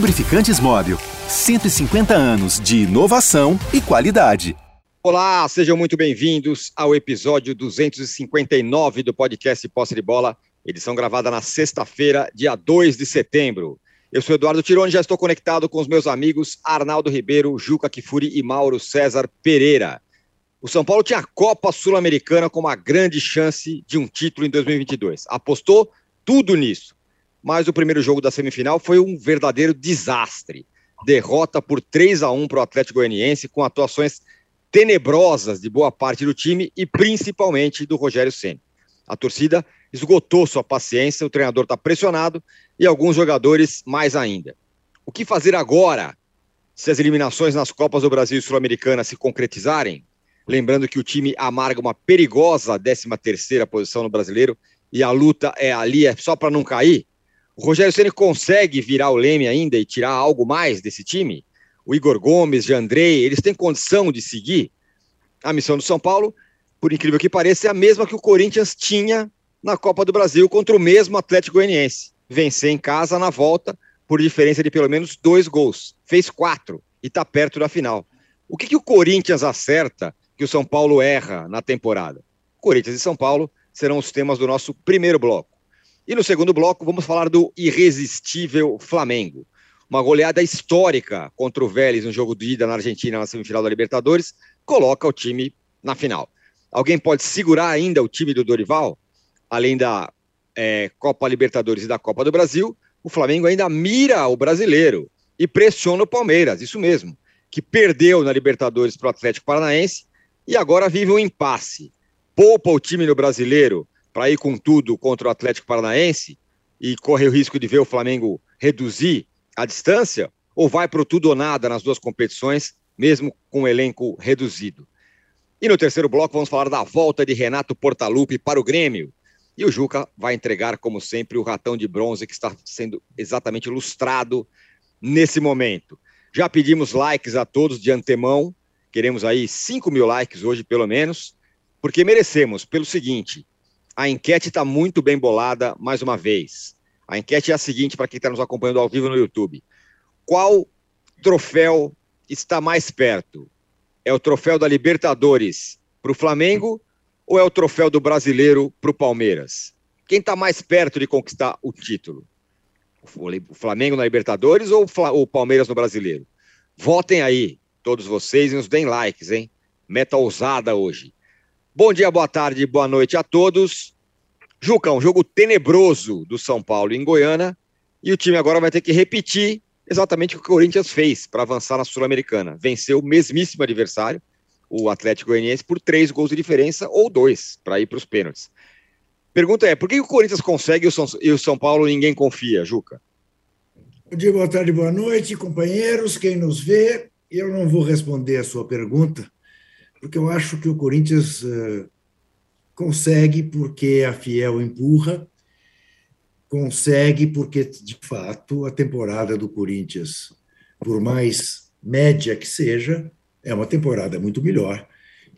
Lubrificantes Móvel. 150 anos de inovação e qualidade. Olá, sejam muito bem-vindos ao episódio 259 do podcast Posse de Bola, edição gravada na sexta-feira, dia 2 de setembro. Eu sou Eduardo Tironi, já estou conectado com os meus amigos Arnaldo Ribeiro, Juca Kifuri e Mauro César Pereira. O São Paulo tinha a Copa Sul-Americana como uma grande chance de um título em 2022. Apostou tudo nisso. Mas o primeiro jogo da semifinal foi um verdadeiro desastre. Derrota por 3 a 1 para o Atlético Goianiense, com atuações tenebrosas de boa parte do time e principalmente do Rogério Ceni. A torcida esgotou sua paciência, o treinador está pressionado e alguns jogadores mais ainda. O que fazer agora se as eliminações nas Copas do Brasil e Sul-Americana se concretizarem? Lembrando que o time amarga uma perigosa 13ª posição no Brasileiro e a luta é ali é só para não cair. O Rogério Ceni consegue virar o Leme ainda e tirar algo mais desse time? O Igor Gomes, Andrei, eles têm condição de seguir? A missão do São Paulo, por incrível que pareça, é a mesma que o Corinthians tinha na Copa do Brasil contra o mesmo Atlético Goianiense. Vencer em casa na volta por diferença de pelo menos dois gols. Fez quatro e está perto da final. O que, que o Corinthians acerta que o São Paulo erra na temporada? Corinthians e São Paulo serão os temas do nosso primeiro bloco. E no segundo bloco, vamos falar do irresistível Flamengo. Uma goleada histórica contra o Vélez no jogo de ida na Argentina na semifinal da Libertadores coloca o time na final. Alguém pode segurar ainda o time do Dorival? Além da é, Copa Libertadores e da Copa do Brasil, o Flamengo ainda mira o brasileiro e pressiona o Palmeiras, isso mesmo, que perdeu na Libertadores para o Atlético Paranaense e agora vive um impasse. Poupa o time no brasileiro para ir com tudo contra o Atlético Paranaense e corre o risco de ver o Flamengo reduzir a distância, ou vai para o tudo ou nada nas duas competições, mesmo com o elenco reduzido? E no terceiro bloco vamos falar da volta de Renato Portaluppi para o Grêmio. E o Juca vai entregar, como sempre, o ratão de bronze que está sendo exatamente ilustrado nesse momento. Já pedimos likes a todos de antemão, queremos aí 5 mil likes hoje, pelo menos, porque merecemos, pelo seguinte: a enquete está muito bem bolada mais uma vez. A enquete é a seguinte para quem está nos acompanhando ao vivo no YouTube: qual troféu está mais perto? É o troféu da Libertadores para o Flamengo ou é o troféu do Brasileiro para o Palmeiras? Quem está mais perto de conquistar o título? O Flamengo na Libertadores ou o Palmeiras no Brasileiro? Votem aí, todos vocês, e nos deem likes, hein? Meta ousada hoje. Bom dia, boa tarde, boa noite a todos. Juca, um jogo tenebroso do São Paulo em Goiânia e o time agora vai ter que repetir exatamente o que o Corinthians fez para avançar na Sul-Americana. Venceu o mesmíssimo adversário, o Atlético Goianiense, por três gols de diferença ou dois para ir para os pênaltis. Pergunta é, por que o Corinthians consegue e o São Paulo ninguém confia, Juca? Bom dia, boa tarde, boa noite, companheiros, quem nos vê. Eu não vou responder a sua pergunta, porque eu acho que o Corinthians uh, consegue porque a Fiel empurra, consegue porque, de fato, a temporada do Corinthians, por mais média que seja, é uma temporada muito melhor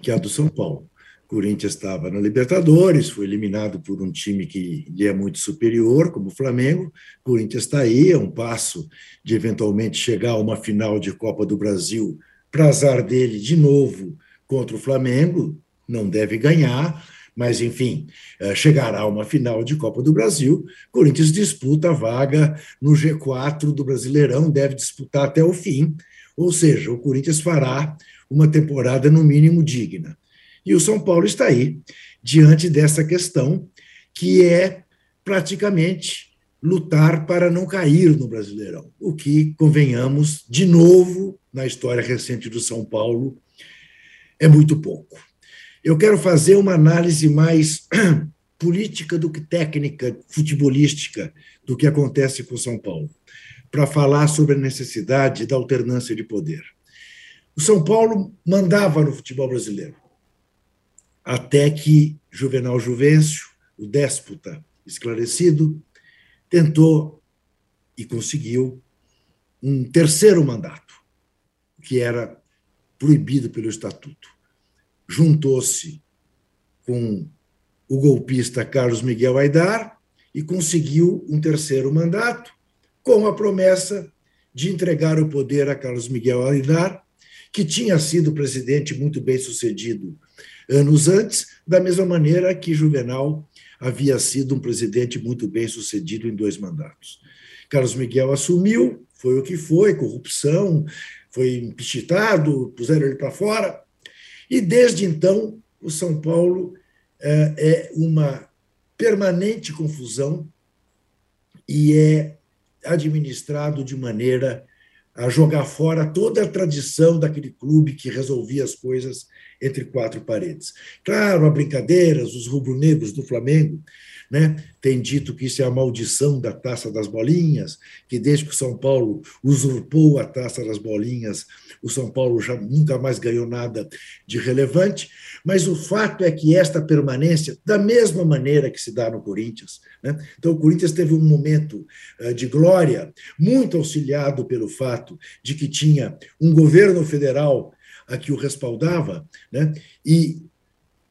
que a do São Paulo. Corinthians estava na Libertadores, foi eliminado por um time que lhe é muito superior, como o Flamengo. Corinthians está aí, é um passo de eventualmente chegar a uma final de Copa do Brasil, para azar dele de novo contra o Flamengo, não deve ganhar, mas enfim, eh, chegará a uma final de Copa do Brasil. Corinthians disputa a vaga no G4 do Brasileirão, deve disputar até o fim, ou seja, o Corinthians fará uma temporada no mínimo digna. E o São Paulo está aí, diante dessa questão, que é praticamente lutar para não cair no Brasileirão, o que, convenhamos, de novo, na história recente do São Paulo, é muito pouco. Eu quero fazer uma análise mais política do que técnica, futebolística, do que acontece com São Paulo, para falar sobre a necessidade da alternância de poder. O São Paulo mandava no futebol brasileiro, até que Juvenal Juvencio, o déspota esclarecido, tentou e conseguiu um terceiro mandato, que era proibido pelo estatuto. Juntou-se com o golpista Carlos Miguel Aidar e conseguiu um terceiro mandato, com a promessa de entregar o poder a Carlos Miguel Aguilar, que tinha sido presidente muito bem sucedido anos antes, da mesma maneira que Juvenal havia sido um presidente muito bem sucedido em dois mandatos. Carlos Miguel assumiu, foi o que foi, corrupção, foi impeachmentado, puseram ele para fora, e desde então o São Paulo é, é uma permanente confusão e é administrado de maneira a jogar fora toda a tradição daquele clube que resolvia as coisas entre quatro paredes. Claro, há brincadeiras, os rubro-negros do Flamengo né, têm dito que isso é a maldição da taça das bolinhas, que desde que o São Paulo usurpou a taça das bolinhas, o São Paulo já nunca mais ganhou nada de relevante, mas o fato é que esta permanência, da mesma maneira que se dá no Corinthians, né, então o Corinthians teve um momento uh, de glória, muito auxiliado pelo fato de que tinha um governo federal a que o respaldava, né? e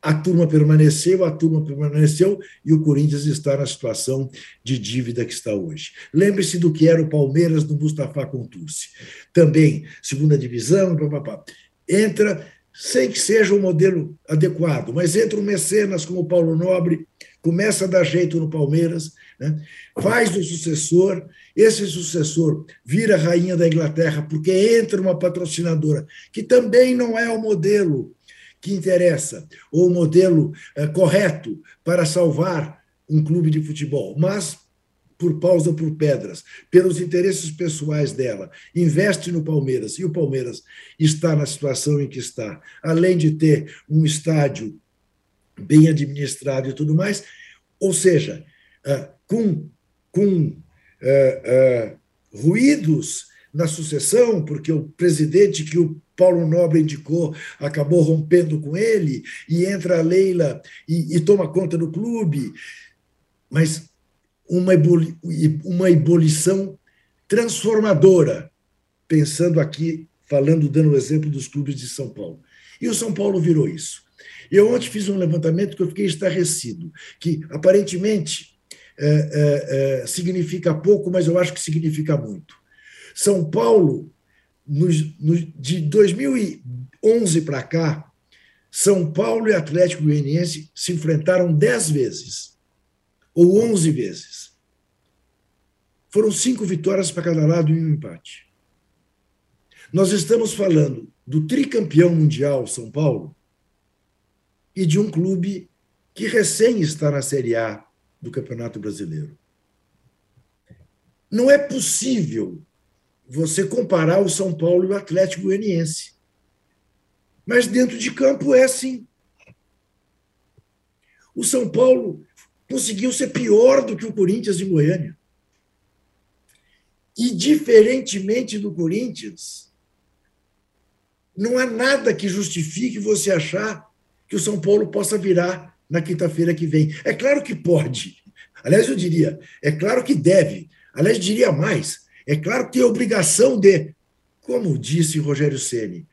a turma permaneceu, a turma permaneceu e o Corinthians está na situação de dívida que está hoje. Lembre-se do que era o Palmeiras do Mustafa Contursi. Também, segunda divisão, papapá. entra sem que seja um modelo adequado, mas entra um mecenas como o Paulo Nobre, começa a dar jeito no Palmeiras, né? faz o sucessor, esse sucessor vira rainha da Inglaterra porque entra uma patrocinadora que também não é o modelo que interessa, ou o modelo é, correto para salvar um clube de futebol, mas por paus ou por pedras, pelos interesses pessoais dela, investe no Palmeiras, e o Palmeiras está na situação em que está, além de ter um estádio bem administrado e tudo mais, ou seja, ah, com, com uh, ruídos na sucessão, porque o presidente que o Paulo Nobre indicou acabou rompendo com ele, e entra a Leila e, e toma conta do clube. Mas uma, ebuli, uma ebulição transformadora, pensando aqui, falando, dando o exemplo dos clubes de São Paulo. E o São Paulo virou isso. Eu ontem fiz um levantamento que eu fiquei estarrecido, que aparentemente é, é, é, significa pouco, mas eu acho que significa muito. São Paulo, no, no, de 2011 para cá, São Paulo e Atlético Goianiense se enfrentaram dez vezes, ou onze vezes. Foram cinco vitórias para cada lado e um empate. Nós estamos falando do tricampeão mundial São Paulo e de um clube que recém está na Série A do Campeonato Brasileiro. Não é possível você comparar o São Paulo e o Atlético Goianiense. Mas dentro de campo é assim. O São Paulo conseguiu ser pior do que o Corinthians em Goiânia. E, diferentemente do Corinthians, não há nada que justifique você achar que o São Paulo possa virar na quinta-feira que vem. É claro que pode. Aliás, eu diria, é claro que deve. Aliás, diria mais. É claro que tem obrigação de, como disse Rogério Ceni,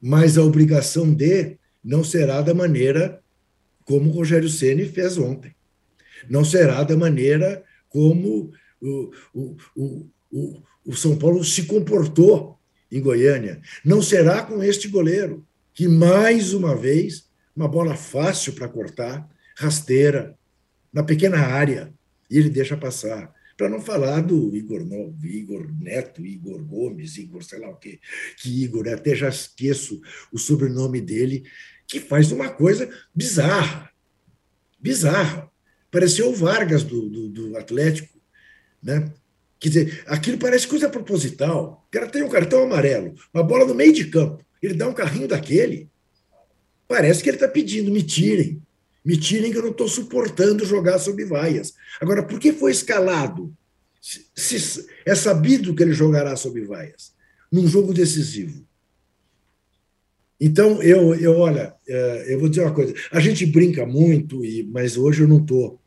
mas a obrigação de não será da maneira como Rogério Ceni fez ontem. Não será da maneira como o, o, o, o, o São Paulo se comportou em Goiânia. Não será com este goleiro, que mais uma vez uma bola fácil para cortar, rasteira, na pequena área, e ele deixa passar. Para não falar do Igor, Igor Neto, Igor Gomes, Igor sei lá o quê, que Igor, até já esqueço o sobrenome dele, que faz uma coisa bizarra. Bizarra. Pareceu o Vargas do, do, do Atlético. Né? Quer dizer, aquilo parece coisa proposital. O cara tem um cartão amarelo, uma bola no meio de campo. Ele dá um carrinho daquele. Parece que ele está pedindo, me tirem. Me tirem que eu não estou suportando jogar sob vaias. Agora, por que foi escalado? Se, se, é sabido que ele jogará sob vaias, num jogo decisivo. Então, eu, eu olha, é, eu vou dizer uma coisa. A gente brinca muito, e, mas hoje eu não estou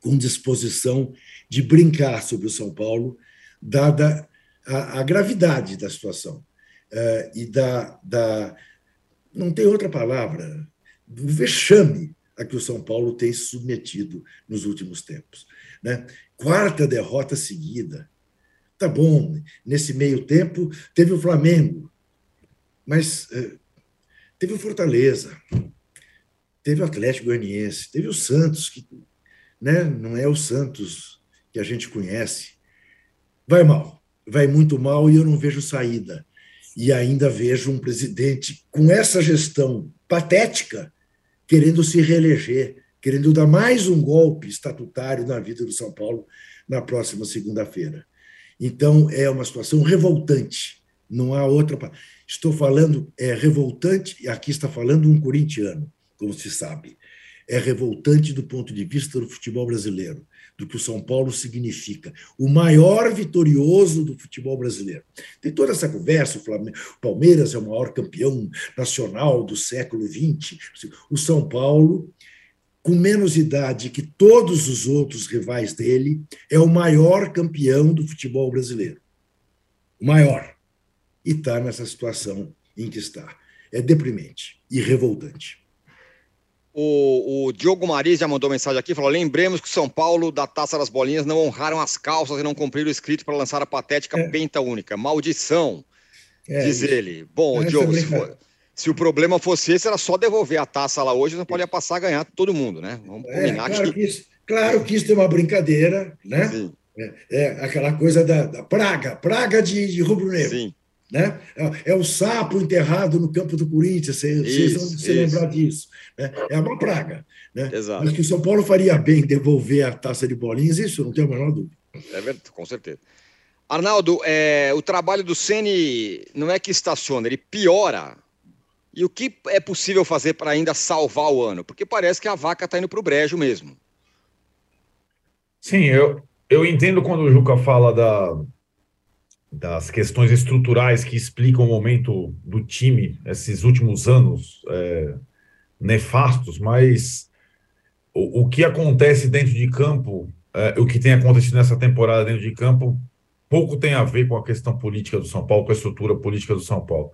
com disposição de brincar sobre o São Paulo, dada a, a gravidade da situação uh, e da, da, não tem outra palavra, do vexame a que o São Paulo tem se submetido nos últimos tempos. Né? Quarta derrota seguida. Tá bom, nesse meio tempo teve o Flamengo, mas eh, teve o Fortaleza, teve o Atlético Goianiense, teve o Santos, que né, não é o Santos que a gente conhece. Vai mal, vai muito mal e eu não vejo saída. E ainda vejo um presidente com essa gestão patética querendo se reeleger, querendo dar mais um golpe estatutário na vida do São Paulo na próxima segunda-feira. Então, é uma situação revoltante. Não há outra. Estou falando, é revoltante, e aqui está falando um corintiano, como se sabe. É revoltante do ponto de vista do futebol brasileiro, do que o São Paulo significa. O maior vitorioso do futebol brasileiro. Tem toda essa conversa: o Palmeiras é o maior campeão nacional do século XX. O São Paulo com menos idade que todos os outros rivais dele, é o maior campeão do futebol brasileiro. O maior. E está nessa situação em que está. É deprimente e revoltante. O, o Diogo Maris já mandou mensagem aqui, falou: lembremos que o São Paulo, da Taça das Bolinhas, não honraram as calças e não cumpriram o escrito para lançar a patética é. penta única. Maldição, é, diz isso. ele. Bom, Diogo, se for, se o problema fosse esse, era só devolver a taça lá hoje, não podia passar a ganhar todo mundo, né? Vamos é, combinar claro que... que isso, claro que isso é uma brincadeira, né? Sim. É, é aquela coisa da, da, praga, praga de, de rubro-negro. Sim. Né? É, é, o sapo enterrado no campo do Corinthians, vocês vão se lembrar disso. Né? É uma praga. Né? Exato. Mas que o São Paulo faria bem devolver a taça de bolinhas, isso não tenho a menor dúvida. É verdade, com certeza. Arnaldo, é, o trabalho do Ceni não é que estaciona, ele piora e o que é possível fazer para ainda salvar o ano? Porque parece que a vaca está indo para o brejo mesmo. Sim, eu, eu entendo quando o Juca fala da, das questões estruturais que explicam o momento do time, esses últimos anos é, nefastos, mas o, o, que acontece dentro de campo, é, o que tem acontecido nessa temporada dentro de campo, pouco tem a ver com a questão política do São Paulo, com a estrutura política do São Paulo.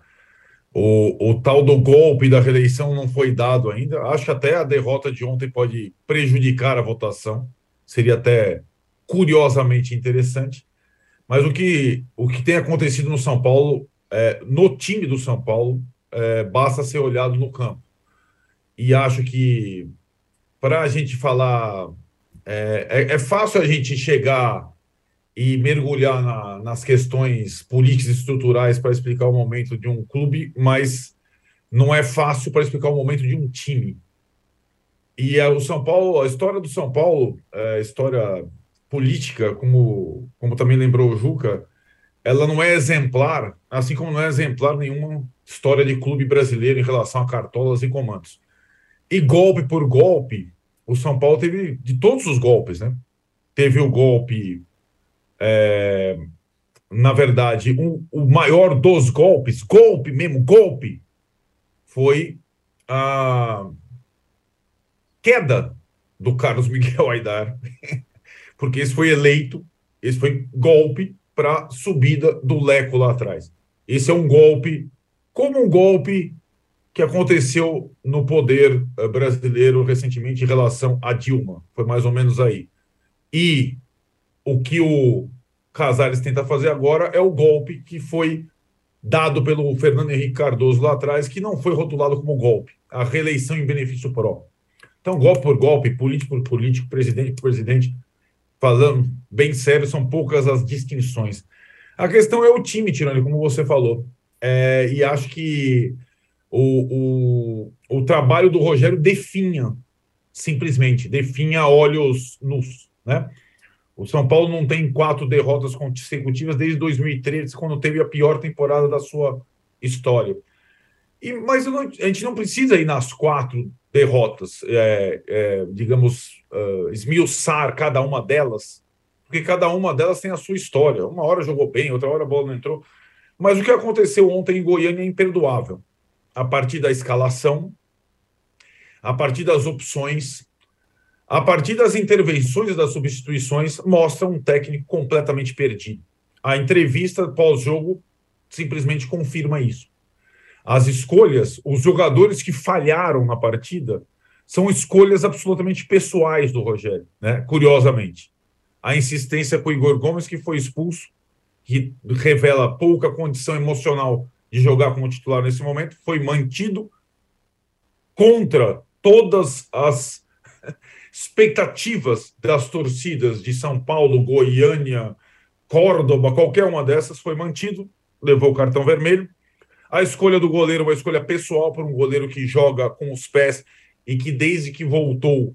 O, o tal do golpe da reeleição não foi dado ainda. Acho até a derrota de ontem pode prejudicar a votação. Seria até curiosamente interessante. Mas o que, o que tem acontecido no São Paulo, é, no time do São Paulo, é, basta ser olhado no campo. E acho que para a gente falar. É, é, é, fácil a gente chegar e mergulhar na, nas questões políticas estruturais para explicar o momento de um clube, mas não é fácil para explicar o momento de um time. E a, o São Paulo, a história do São Paulo, é, a história política, como, como também lembrou o Juca, ela não é exemplar, assim como não é exemplar nenhuma história de clube brasileiro em relação a cartolas e comandos. E golpe por golpe, o São Paulo teve de todos os golpes, né? Teve o golpe é, na verdade, um, o maior dos golpes, golpe mesmo, golpe, foi a queda do Carlos Miguel Aidar, porque esse foi eleito, esse foi golpe para subida do Leco lá atrás. Esse é um golpe, como um golpe que aconteceu no poder eh, brasileiro recentemente em relação a Dilma, foi mais ou menos aí. E o que o Casares tenta fazer agora é o golpe que foi dado pelo Fernando Henrique Cardoso lá atrás, que não foi rotulado como golpe, a reeleição em benefício próprio. Então, golpe por golpe, político por político, presidente por presidente, falando bem sério, são poucas as distinções. A questão é o time, Tirani, como você falou. É, e acho que o, o, o trabalho do Rogério definha, simplesmente, definha olhos nus, né? O São Paulo não tem quatro derrotas consecutivas desde 2013, quando teve a pior temporada da sua história. E, mas não, a gente não precisa ir nas quatro derrotas, é, é, digamos, uh, esmiuçar cada uma delas, porque cada uma delas tem a sua história. Uma hora jogou bem, outra hora a bola não entrou. Mas o que aconteceu ontem em Goiânia é imperdoável. A partir da escalação, a partir das opções, a partir das intervenções e das substituições, mostra um técnico completamente perdido. A entrevista pós-jogo simplesmente confirma isso. As escolhas, os jogadores que falharam na partida, são escolhas absolutamente pessoais do Rogério, né? curiosamente. A insistência com o Igor Gomes, que foi expulso, que revela pouca condição emocional de jogar como titular nesse momento, foi mantido contra todas as expectativas das torcidas de São Paulo, Goiânia, Córdoba, qualquer uma dessas, foi mantido, levou o cartão vermelho. A escolha do goleiro, uma escolha pessoal para um goleiro que joga com os pés e que desde que voltou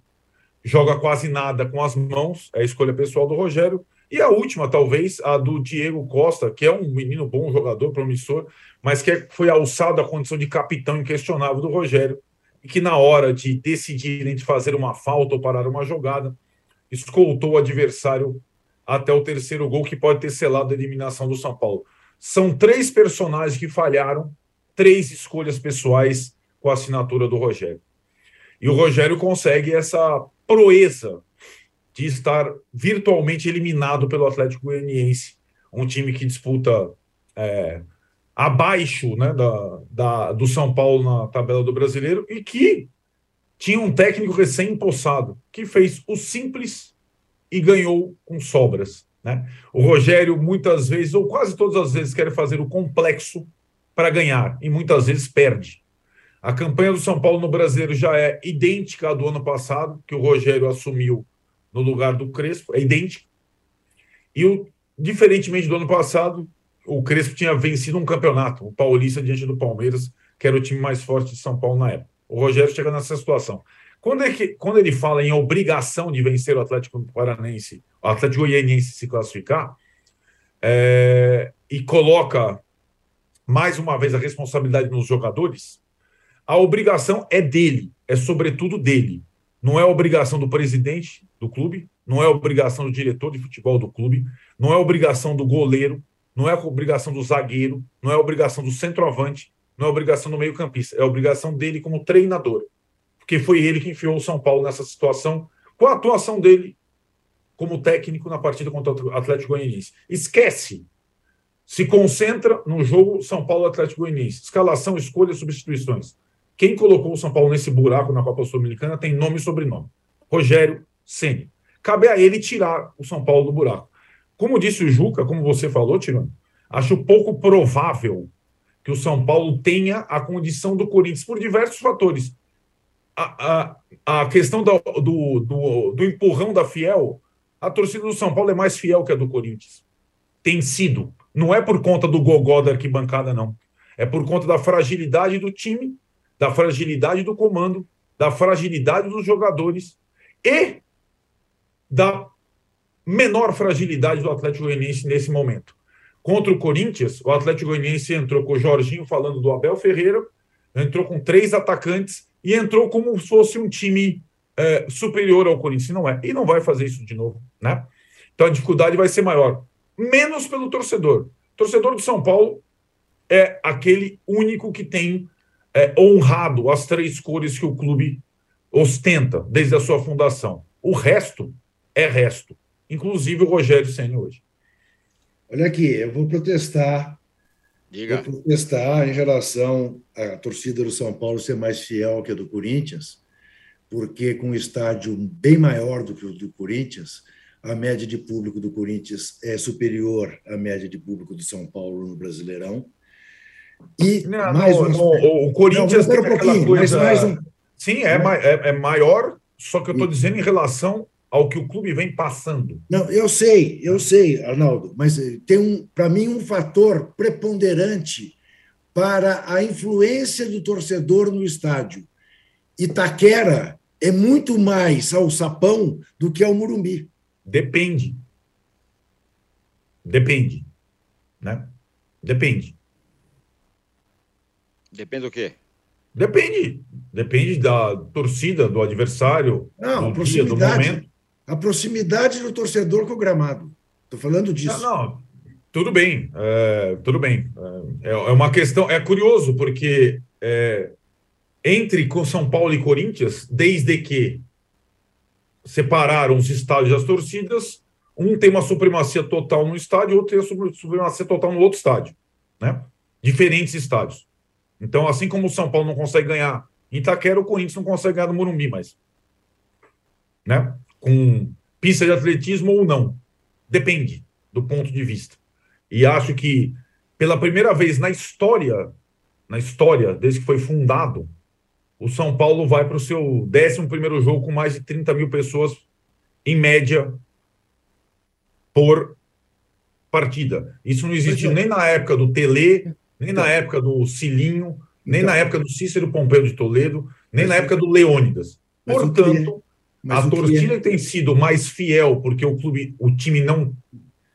joga quase nada com as mãos, é a escolha pessoal do Rogério. E a última, talvez, a do Diego Costa, que é um menino bom, jogador promissor, mas que foi alçado à condição de capitão inquestionável do Rogério, e que na hora de decidir entre fazer uma falta ou parar uma jogada, escoltou o adversário até o terceiro gol, que pode ter selado a eliminação do São Paulo. São três personagens que falharam, três escolhas pessoais com a assinatura do Rogério. E o Rogério consegue essa proeza de estar virtualmente eliminado pelo Atlético Goianiense, um time que disputa é, abaixo né, da, da, do São Paulo na tabela do brasileiro e que tinha um técnico recém-impossado, que fez o simples e ganhou com sobras. Né? O Rogério, muitas vezes, ou quase todas as vezes, quer fazer o complexo para ganhar e muitas vezes perde. A campanha do São Paulo no Brasileiro já é idêntica à do ano passado, que o Rogério assumiu no lugar do Crespo, é idêntica. E, o, diferentemente do ano passado, o Crespo tinha vencido um campeonato, o Paulista diante do Palmeiras, que era o time mais forte de São Paulo na época. O Rogério chega nessa situação. Quando, é que, quando ele fala em obrigação de vencer o Atlético Paranense, Atlético Goianiense se classificar, é, e coloca mais uma vez a responsabilidade nos jogadores, a obrigação é dele, é sobretudo dele. Não é obrigação do presidente do clube, não é obrigação do diretor de futebol do clube, não é obrigação do goleiro, não é obrigação do zagueiro, não é obrigação do centroavante, não é obrigação do meio-campista, é obrigação dele como treinador. Porque foi ele que enfiou o São Paulo nessa situação, com a atuação dele como técnico na partida contra o Atlético Goianiense. Esquece. Se concentra no jogo São Paulo Atlético Goianiense. Escalação, escolha, substituições. Quem colocou o São Paulo nesse buraco na Copa Sul-Americana tem nome e sobrenome. Rogério Ceni. Cabe a ele tirar o São Paulo do buraco. Como disse o Juca, como você falou, Tirano, acho pouco provável que o São Paulo tenha a condição do Corinthians por diversos fatores. A, a, a questão do, do, do empurrão da Fiel, a torcida do São Paulo é mais fiel que a do Corinthians. Tem sido. Não é por conta do gogó da arquibancada, não. É por conta da fragilidade do time, da fragilidade do comando, da fragilidade dos jogadores e da menor fragilidade do Atlético Goianiense nesse momento. Contra o Corinthians, o Atlético Goianiense entrou com o Jorginho falando do Abel Ferreira, entrou com três atacantes e entrou como se fosse um time é, superior ao Corinthians. Não é. E não vai fazer isso de novo, né? Então a dificuldade vai ser maior. Menos pelo torcedor. O torcedor do São Paulo é aquele único que tem é, honrado as três cores que o clube ostenta desde a sua fundação. O resto é resto inclusive o Rogério Senna hoje. Olha aqui, eu vou protestar. Diga. Vou protestar em relação à torcida do São Paulo ser mais fiel que a do Corinthians, porque com um estádio bem maior do que o do Corinthians, a média de público do Corinthians é superior à média de público do São Paulo no Brasileirão. E não, mais não, um... não, o Corinthians não, tem um pouquinho, coisa... mais um... Sim, é, é, é maior, só que eu estou dizendo em relação ao que o clube vem passando. Não, eu sei, eu sei, Arnaldo, mas eh, tem um, para mim um fator preponderante para a influência do torcedor no estádio. Itaquera é muito mais ao Sapão do que ao Murumbi. Depende. Depende. Né? Depende. Depende do quê? Depende. Depende da torcida, do adversário, Não, do dia, do momento a proximidade do torcedor com o gramado. Estou falando disso. Não, não, tudo bem, é, tudo bem. É, é, uma questão, é curioso, porque é, entre São Paulo e Corinthians, desde que separaram os estádios das torcidas, um tem uma supremacia total no estádio, outro tem uma supremacia total no outro estádio. Né? Diferentes estádios. Então, assim como o São Paulo não consegue ganhar em Itaquera, o Corinthians não consegue ganhar no Morumbi mais. Né? com pista de atletismo ou não. Depende do ponto de vista. E acho que, pela primeira vez na história, na história, desde que foi fundado, o São Paulo vai para o seu 11 jogo com mais de 30 mil pessoas, em média, por partida. Isso não existiu é. nem na época do Tele, nem na época do Cilinho, nem então, na época do Cícero Pompeu de Toledo, nem na época do Leônidas. Portanto, a torcida tem sido mais fiel porque o clube, o time não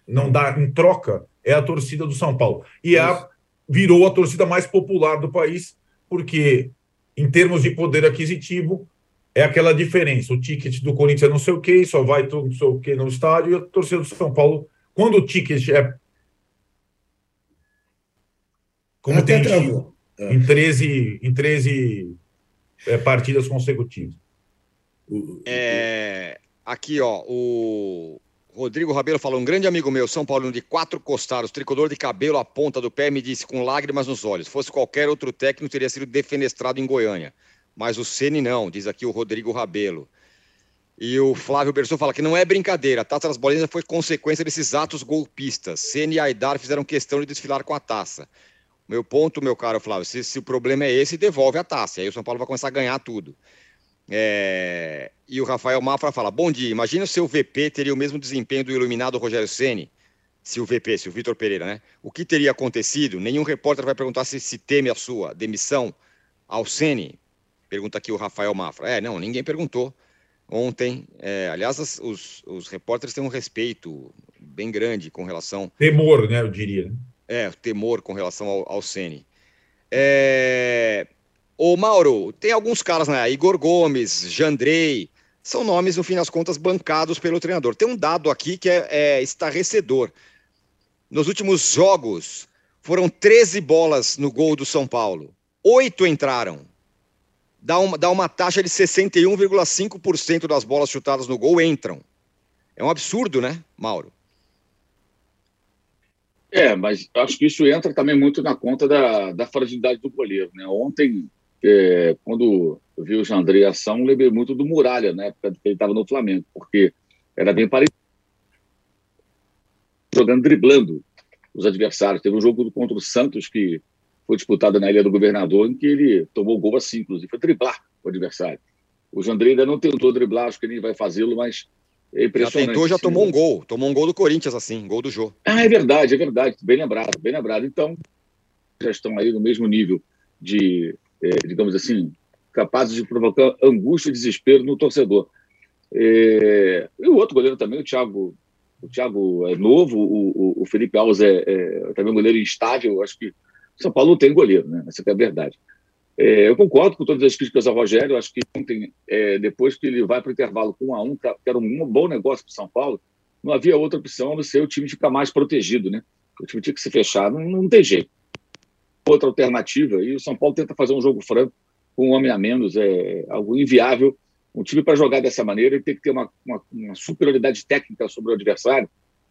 não dá em troca é a torcida do São Paulo. E a, virou a torcida mais popular do país, porque em termos de poder aquisitivo, é aquela diferença. O ticket do Corinthians é não sei o que, só vai não sei o que no estádio, e a torcida do São Paulo, quando o ticket é. Como Até tem travou. em 13, em 13 é, partidas consecutivas. É, aqui, ó, o Rodrigo Rabelo falou: um grande amigo meu, São Paulo, de quatro costados, tricolor de cabelo à ponta do pé, me disse com lágrimas nos olhos: fosse qualquer outro técnico, teria sido defenestrado em Goiânia. Mas o Ceni não, diz aqui o Rodrigo Rabelo. E o Flávio Berson fala que não é brincadeira. A taça das bolinhas foi consequência desses atos golpistas. Ceni e Aidar fizeram questão de desfilar com a taça. Meu ponto, meu caro Flávio, se, se o problema é esse, devolve a taça. Aí o São Paulo vai começar a ganhar tudo. É... E o Rafael Mafra fala: Bom dia, imagina o seu VP teria o mesmo desempenho do iluminado Rogério Ceni se o VP, se o Vitor Pereira, né? O que teria acontecido? Nenhum repórter vai perguntar se, se teme a sua demissão ao Ceni. Pergunta aqui o Rafael Mafra. É, não, ninguém perguntou ontem. É, aliás, os, os repórteres têm um respeito bem grande com relação. Temor, né? Eu diria. É, temor com relação ao, ao Ceni. É, Ô, Mauro, tem alguns caras, né? Igor Gomes, Jandrei, são nomes, no fim das contas, bancados pelo treinador. Tem um dado aqui que é, é estarrecedor. Nos últimos jogos, foram 13 bolas no gol do São Paulo. Oito entraram. Dá uma, dá uma taxa de 61,5% das bolas chutadas no gol entram. É um absurdo, né, Mauro? É, mas acho que isso entra também muito na conta da, da fragilidade do goleiro. Né? Ontem, é, quando eu vi o Jandrei ação, lembrei muito do Muralha, na época que ele estava no Flamengo, porque era bem parecido. Jogando, driblando os adversários. Teve um jogo contra o Santos que foi disputado na Ilha do Governador, em que ele tomou gol assim, inclusive, foi driblar o adversário. O Jandrei ainda não tentou driblar, acho que ele vai fazê-lo, mas é impressionante. Já tentou, já tomou um gol. Tomou um gol do Corinthians, assim, gol do Jô. Ah, é verdade, é verdade. Bem lembrado, bem lembrado. Então, já estão aí no mesmo nível de digamos assim, capazes de provocar angústia e desespero no torcedor. É, e o outro goleiro também, o Thiago, o Thiago é novo, o, o Felipe Alves é, é, também um goleiro instável. Acho que São Paulo tem goleiro, né? Essa é a verdade. É, eu concordo com todas as críticas ao Rogério. Acho que ontem, é, depois que ele vai para o intervalo com um a um, que era um bom negócio para São Paulo, não havia outra opção a não ser o time ficar mais protegido, né? O time tinha que se fechar, não, não tem jeito outra alternativa. E o São Paulo tenta fazer um jogo franco com um homem a menos, é algo inviável. Um time para jogar dessa maneira ele tem que ter uma, uma, uma, superioridade técnica sobre o adversário,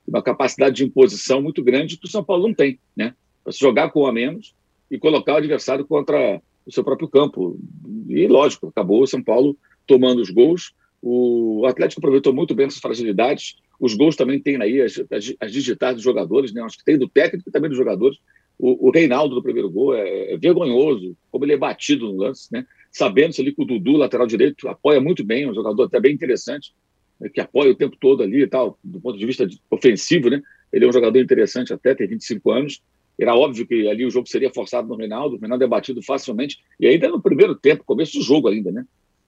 uma capacidade de imposição muito grande que o São Paulo não tem, né? Para se jogar com um a menos e colocar o adversário contra o seu próprio campo. E lógico, acabou o São Paulo tomando os gols. O Atlético aproveitou muito bem essas fragilidades. Os gols também tem aí as, as, as dos jogadores, né? Acho que tem do técnico e também dos jogadores. O, o Reinaldo do primeiro gol é, é, vergonhoso, como ele é batido no lance, né? Sabendo-se ali que o Dudu, lateral direito, apoia muito bem, um jogador até bem interessante, né? que apoia o tempo todo ali e tal, do ponto de vista ofensivo, né? Ele é um jogador interessante até, tem 25 anos. Era óbvio que ali o jogo seria forçado no Reinaldo, o Reinaldo é batido facilmente, e ainda no primeiro tempo, começo do jogo ainda, né?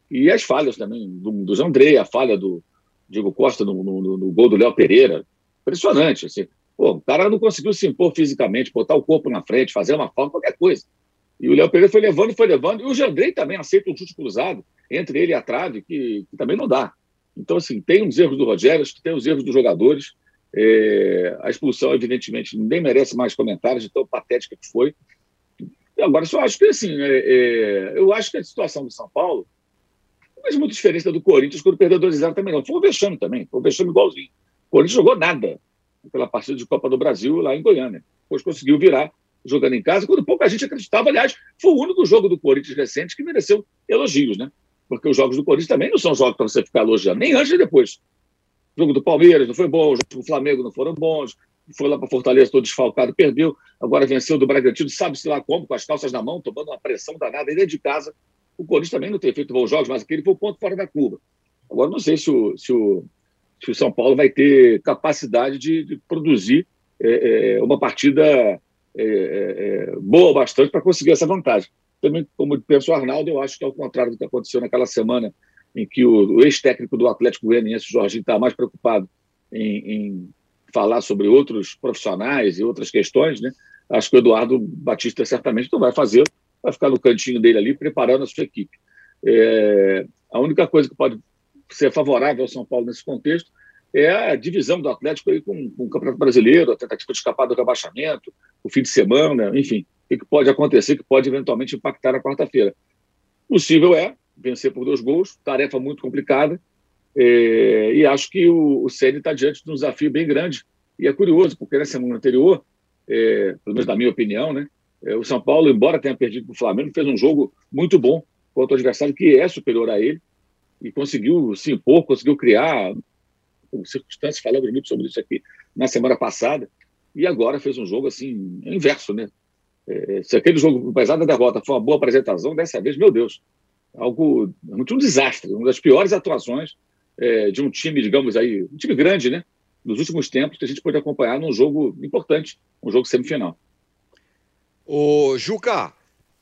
E as falhas também do, do André, a falha do Diego Costa no, no, no gol do Léo Pereira. Impressionante, assim. Pô, o cara não conseguiu se impor fisicamente, botar o corpo na frente, fazer uma falta, qualquer coisa. E o Léo Pereira foi levando, foi levando. E o Jandrei também aceita um chute cruzado entre ele e a trave, que, que também não dá. Então, assim, tem os erros do Rogério, tem os erros dos jogadores. É, a expulsão, evidentemente, nem merece mais comentários de tão patética que foi. E agora, só acho que, assim, é, é, eu acho que a situação do São Paulo não muito diferente da do Corinthians, quando perdeu 2x0 também não. Foi um vexame também, foi um vexame igualzinho. O Corinthians jogou nada pela partida de Copa do Brasil lá em Goiânia. Depois conseguiu virar jogando em casa, quando pouca gente acreditava. Aliás, foi o único jogo do Corinthians recente que mereceu elogios, né? Porque os jogos do Corinthians também não são jogos para você ficar elogiando, nem antes nem depois. O jogo do Palmeiras não foi bom, o jogo do Flamengo não foram bons, foi lá para Fortaleza todo desfalcado, perdeu, agora venceu do Bragantino, sabe-se lá como, com as calças na mão, tomando uma pressão danada, e dentro de casa. O Corinthians também não tem feito bons jogos, mas aquele foi o ponto fora da curva. Agora, não sei se o, se o, se o São Paulo vai ter capacidade de, de produzir é, é, uma partida é, é, é boa bastante para conseguir essa vantagem. Também, como pensou o Arnaldo, eu acho que é o contrário do que aconteceu naquela semana em que o, o ex-técnico do Atlético Goianiense, Jorginho, está mais preocupado em, em, falar sobre outros profissionais e outras questões, né? Acho que o Eduardo Batista certamente não vai fazer, vai ficar no cantinho dele ali, preparando a sua equipe. É, a única coisa que pode ser favorável ao São Paulo nesse contexto é a divisão do Atlético aí com, com o Campeonato Brasileiro, a tentativa de escapar do rebaixamento, o fim de semana, enfim, o que pode acontecer que pode eventualmente impactar na quarta-feira. Possível é vencer por dois gols, tarefa muito complicada, é, e acho que o, o Ceni está diante de um desafio bem grande. E é curioso, porque na semana anterior, é, pelo menos na minha opinião, né, é, o São Paulo, embora tenha perdido para o Flamengo, fez um jogo muito bom contra o adversário que é superior a ele e conseguiu se impor, conseguiu criar circunstâncias, falamos muito sobre isso aqui na semana passada, e agora fez um jogo assim, inverso, né? É, se aquele jogo, apesar da derrota, foi uma boa apresentação, dessa vez, meu Deus, algo muito um desastre, uma das piores atuações é, de um time, digamos aí, um time grande, né? Nos últimos tempos que a gente pôde acompanhar num jogo importante, um jogo semifinal. O Juca,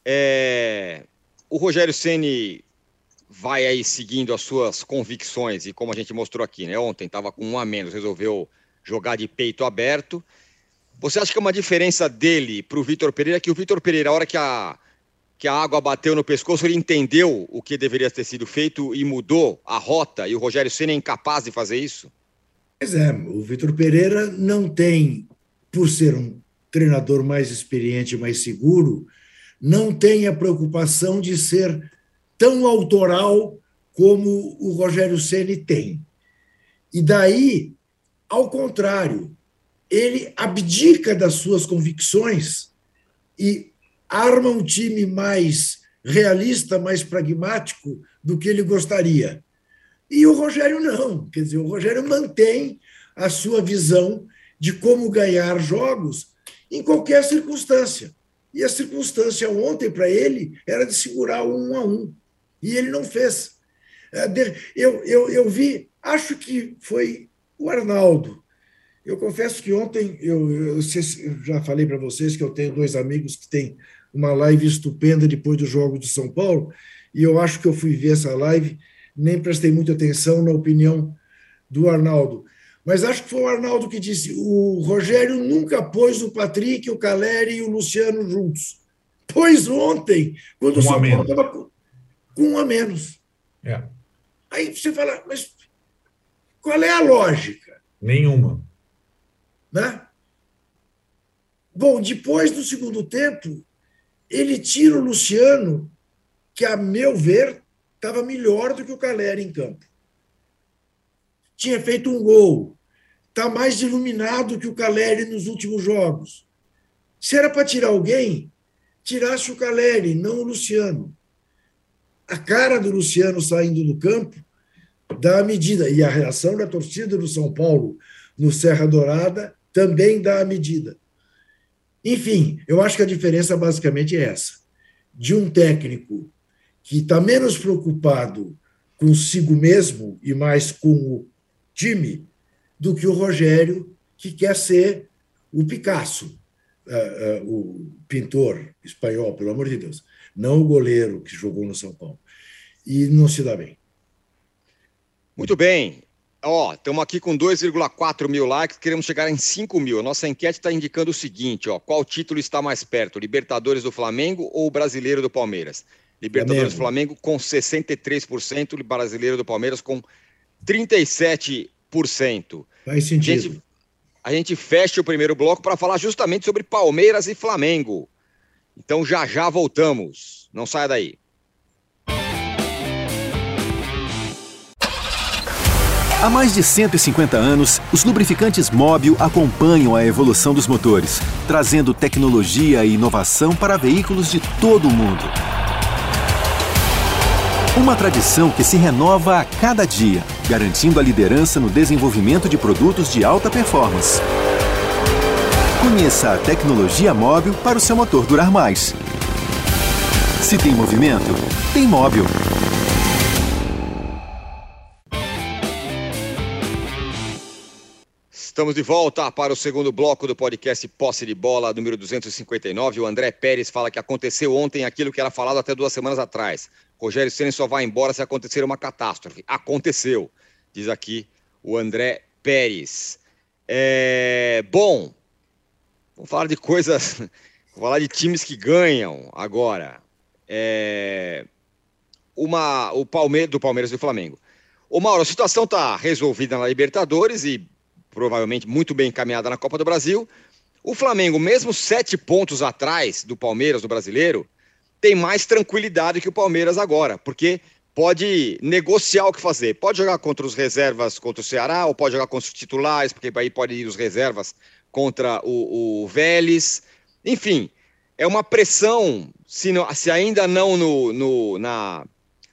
é... o Rogério Ceni vai aí seguindo as suas convicções e como a gente mostrou aqui, né? Ontem estava com um a menos, resolveu jogar de peito aberto. Você acha que é uma diferença dele para o Vitor Pereira que o Vitor Pereira, a hora que a que a água bateu no pescoço, ele entendeu o que deveria ter sido feito e mudou a rota, e o Rogério Senna é incapaz de fazer isso? Pois é, o Vitor Pereira não tem, por ser um treinador mais experiente, mais seguro, não tem a preocupação de ser tão autoral como o Rogério Ceni tem. E daí, ao contrário, ele abdica das suas convicções e arma um time mais realista, mais pragmático do que ele gostaria. E o Rogério não, quer dizer, o Rogério mantém a sua visão de como ganhar jogos em qualquer circunstância. E a circunstância ontem para ele era de segurar um a um. E ele não fez. É, eu, eu, eu vi, acho que foi o Arnaldo. Eu confesso que ontem, eu, eu, eu já falei para vocês que eu tenho dois amigos que têm uma live estupenda depois do jogo de São Paulo, e eu acho que eu fui ver essa live, nem prestei muita atenção na opinião do Arnaldo. Mas acho que foi o Arnaldo que disse: o Rogério nunca pôs o Patrick, o Caleri e o Luciano juntos. Pois ontem, quando um o São Paulo estava com, um a menos. É. Aí você fala, mas qual é a lógica? Nenhuma. Né? Bom, depois do segundo tempo, ele tira o Luciano, que, a meu ver, estava melhor do que o Caleri em campo. Tinha feito um gol. Está mais iluminado que o Caleri nos últimos jogos. Se era para tirar alguém, tirasse o Caleri, não o Luciano. A cara do Luciano saindo do campo dá a medida. E a reação da torcida do São Paulo no Serra Dourada também dá a medida. Enfim, eu acho que a diferença basicamente é essa: de um técnico que está menos preocupado consigo mesmo e mais com o time do que o Rogério, que quer ser o Picasso, uh, uh, o pintor espanhol, pelo amor de Deus, não o goleiro que jogou no São Paulo. E não se dá bem. Muito bem. Ó, estamos aqui com 2,4 mil likes, queremos chegar em 5 mil. A nossa enquete está indicando o seguinte: ó, qual título está mais perto, Libertadores do Flamengo ou Brasileiro do Palmeiras? Libertadores do Flamengo com 63%, Brasileiro do Palmeiras com 37%. Faz sentido. A gente, a gente fecha o primeiro bloco para falar justamente sobre Palmeiras e Flamengo. Então já já voltamos. Não saia daí. Há mais de 150 anos, os lubrificantes Móbil acompanham a evolução dos motores, trazendo tecnologia e inovação para veículos de todo o mundo. Uma tradição que se renova a cada dia, garantindo a liderança no desenvolvimento de produtos de alta performance. Conheça a tecnologia móvel para o seu motor durar mais. Se tem movimento, tem móvel. Estamos de volta para o segundo bloco do podcast Posse de Bola, número 259. O André Pérez fala que aconteceu ontem aquilo que era falado até duas semanas atrás. Rogério Ceni só vai embora se acontecer uma catástrofe. Aconteceu, diz aqui o André Pérez. É... Bom, vamos falar de coisas. Vamos falar de times que ganham agora. É... Uma, o Palmeiras, do Palmeiras e do Flamengo. Ô Mauro, a situação está resolvida na Libertadores e provavelmente muito bem encaminhada na Copa do Brasil. O Flamengo, mesmo sete pontos atrás do Palmeiras do Brasileiro, tem mais tranquilidade que o Palmeiras agora, porque pode negociar o que fazer. Pode jogar contra os reservas contra o Ceará, ou pode jogar contra os titulares, porque aí pode ir os reservas contra o, o Vélez. Enfim, é uma pressão, se, não, se ainda não no, no, na,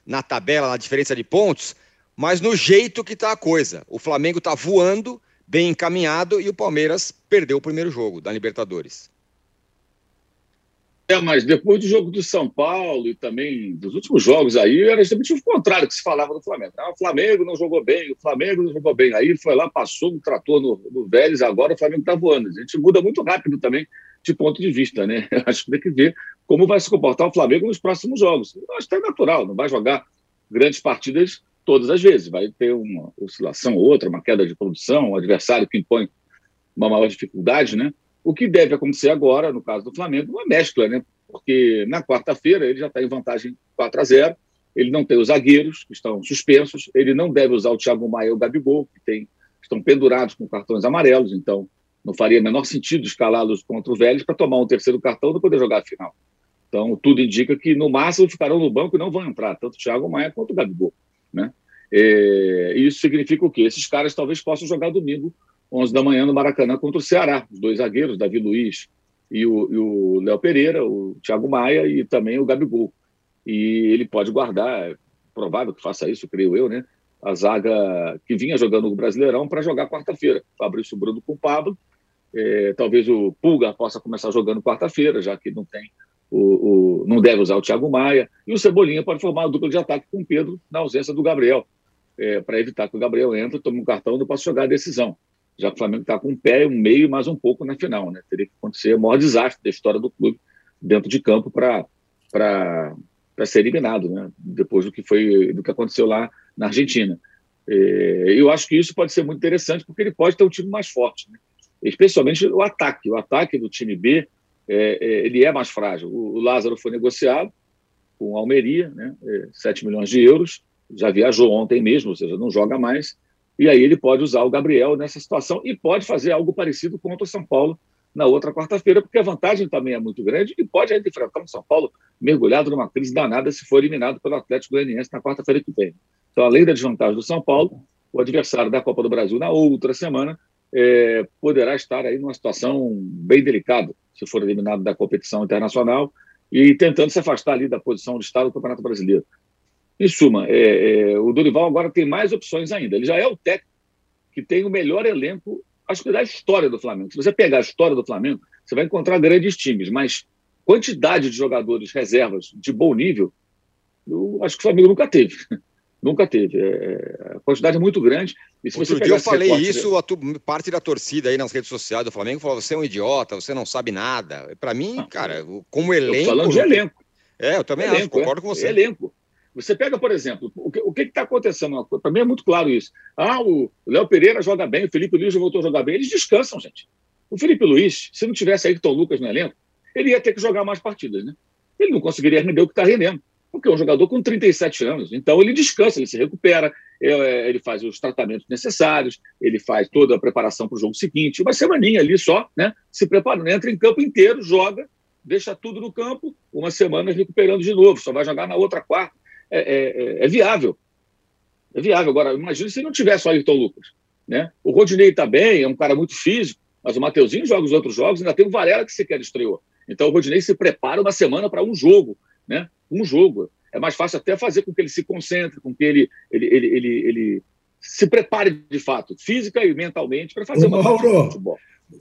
na tabela, na diferença de pontos, mas no jeito que está a coisa. O Flamengo está voando bem encaminhado e o Palmeiras perdeu o primeiro jogo da Libertadores. É, mas depois do jogo do São Paulo e também dos últimos jogos aí, era justamente o contrário que se falava do Flamengo. Ah, o Flamengo não jogou bem, o Flamengo não jogou bem. Aí foi lá, passou, tratou no, no Vélez, agora o Flamengo está voando. A gente muda muito rápido também de ponto de vista, né? Acho que tem que ver como vai se comportar o Flamengo nos próximos jogos. Acho que é natural, não vai jogar grandes partidas todas as vezes. Vai ter uma oscilação ou outra, uma queda de produção, um adversário que impõe uma maior dificuldade, né? O que deve acontecer agora, no caso do Flamengo, uma mescla, né? Porque na quarta-feira ele já está em vantagem 4 a 0 ele não tem os zagueiros, que estão suspensos, ele não deve usar o Thiago Maia e o Gabigol, que tem, estão pendurados com cartões amarelos, então não faria menor sentido escalá-los contra o Vélez para tomar um terceiro cartão e poder jogar a final. Então, tudo indica que, no máximo, ficarão no banco e não vão entrar, tanto o Thiago Maia quanto o Gabigol. Né? É, isso significa o quê? Esses caras talvez possam jogar domingo, 11 da manhã, no Maracanã, contra o Ceará. Os dois zagueiros, Davi Luiz e o Léo Pereira, o Thiago Maia e também o Gabigol. E ele pode guardar, é provável que faça isso, creio eu, né? A zaga que vinha jogando no Brasileirão para jogar quarta-feira. Fabrício Bruno com o Pablo. É, talvez o Pulga possa começar jogando quarta-feira, já que não tem o, o, não deve usar o Thiago Maia, e o Cebolinha pode formar uma dupla de ataque com o Pedro na ausência do Gabriel, é, para evitar que o Gabriel entre, tome um cartão e não possa jogar a decisão, já o Flamengo está com um pé, um meio mais um pouco na final. Né? Teria que acontecer o maior desastre da história do clube dentro de campo para ser eliminado, né? depois do que, foi, do que aconteceu lá na Argentina. É, eu acho que isso pode ser muito interessante, porque ele pode ter um time mais forte, né? especialmente o ataque. O ataque do time B é, é, ele é mais frágil. O, o, Lázaro foi negociado com a Almeria, né, é, 7 milhões de euros, já viajou ontem mesmo, ou seja, não joga mais, e aí ele pode usar o Gabriel nessa situação e pode fazer algo parecido contra o São Paulo na outra quarta-feira, porque a vantagem também é muito grande e pode ainda enfrentar o São Paulo mergulhado numa crise danada se for eliminado pelo Atlético Goianiense na quarta-feira que vem. Então, além da desvantagem do São Paulo, o adversário da Copa do Brasil na outra semana é, poderá estar aí numa situação bem delicada, se for eliminado da competição internacional, e tentando se afastar ali da posição de Estado do Campeonato Brasileiro. Em suma, é, é, o Dorival agora tem mais opções ainda. Ele já é o técnico que tem o melhor elenco, acho que da história do Flamengo. Se você pegar a história do Flamengo, você vai encontrar grandes times, mas quantidade de jogadores reservas de bom nível, eu acho que o Flamengo nunca teve. Nunca teve. É, é, a quantidade é muito grande. E se Outro você dia eu falei isso, a tu, parte da torcida aí nas redes sociais do Flamengo falou: você é um idiota, você não sabe nada. Para mim, ah, cara, como elenco. falando de elenco. É, eu também elenco, acho, concordo é, com você. Elenco. Você pega, por exemplo, o que está acontecendo? Para mim é muito claro isso. Ah, o Léo Pereira joga bem, o Felipe Luiz voltou a jogar bem. Eles descansam, gente. O Felipe Luiz, se não tivesse Ayrton Lucas no elenco, ele ia ter que jogar mais partidas, né? Ele não conseguiria render o que está rendendo porque é um jogador com 37 anos. Então ele descansa, ele se recupera, é, ele faz os tratamentos necessários, ele faz toda a preparação para o jogo seguinte. Uma semaninha ali só, né? Se preparando, entra em campo inteiro, joga, deixa tudo no campo, uma semana recuperando de novo, só vai jogar na outra quarta. É, é, é, viável. É viável. Agora, imagine se não tivesse o Ayrton Lucas. Né? O Rodinei está bem, é um cara muito físico, mas o Mateuzinho joga os outros jogos, ainda tem o Varela que sequer estreou. Então o Rodinei se prepara uma semana para um jogo né? um jogo. É mais fácil até fazer com que ele se concentre, com que ele, ele, ele, ele, ele se prepare de fato, física e mentalmente, para fazer o uma Mauro, futebol.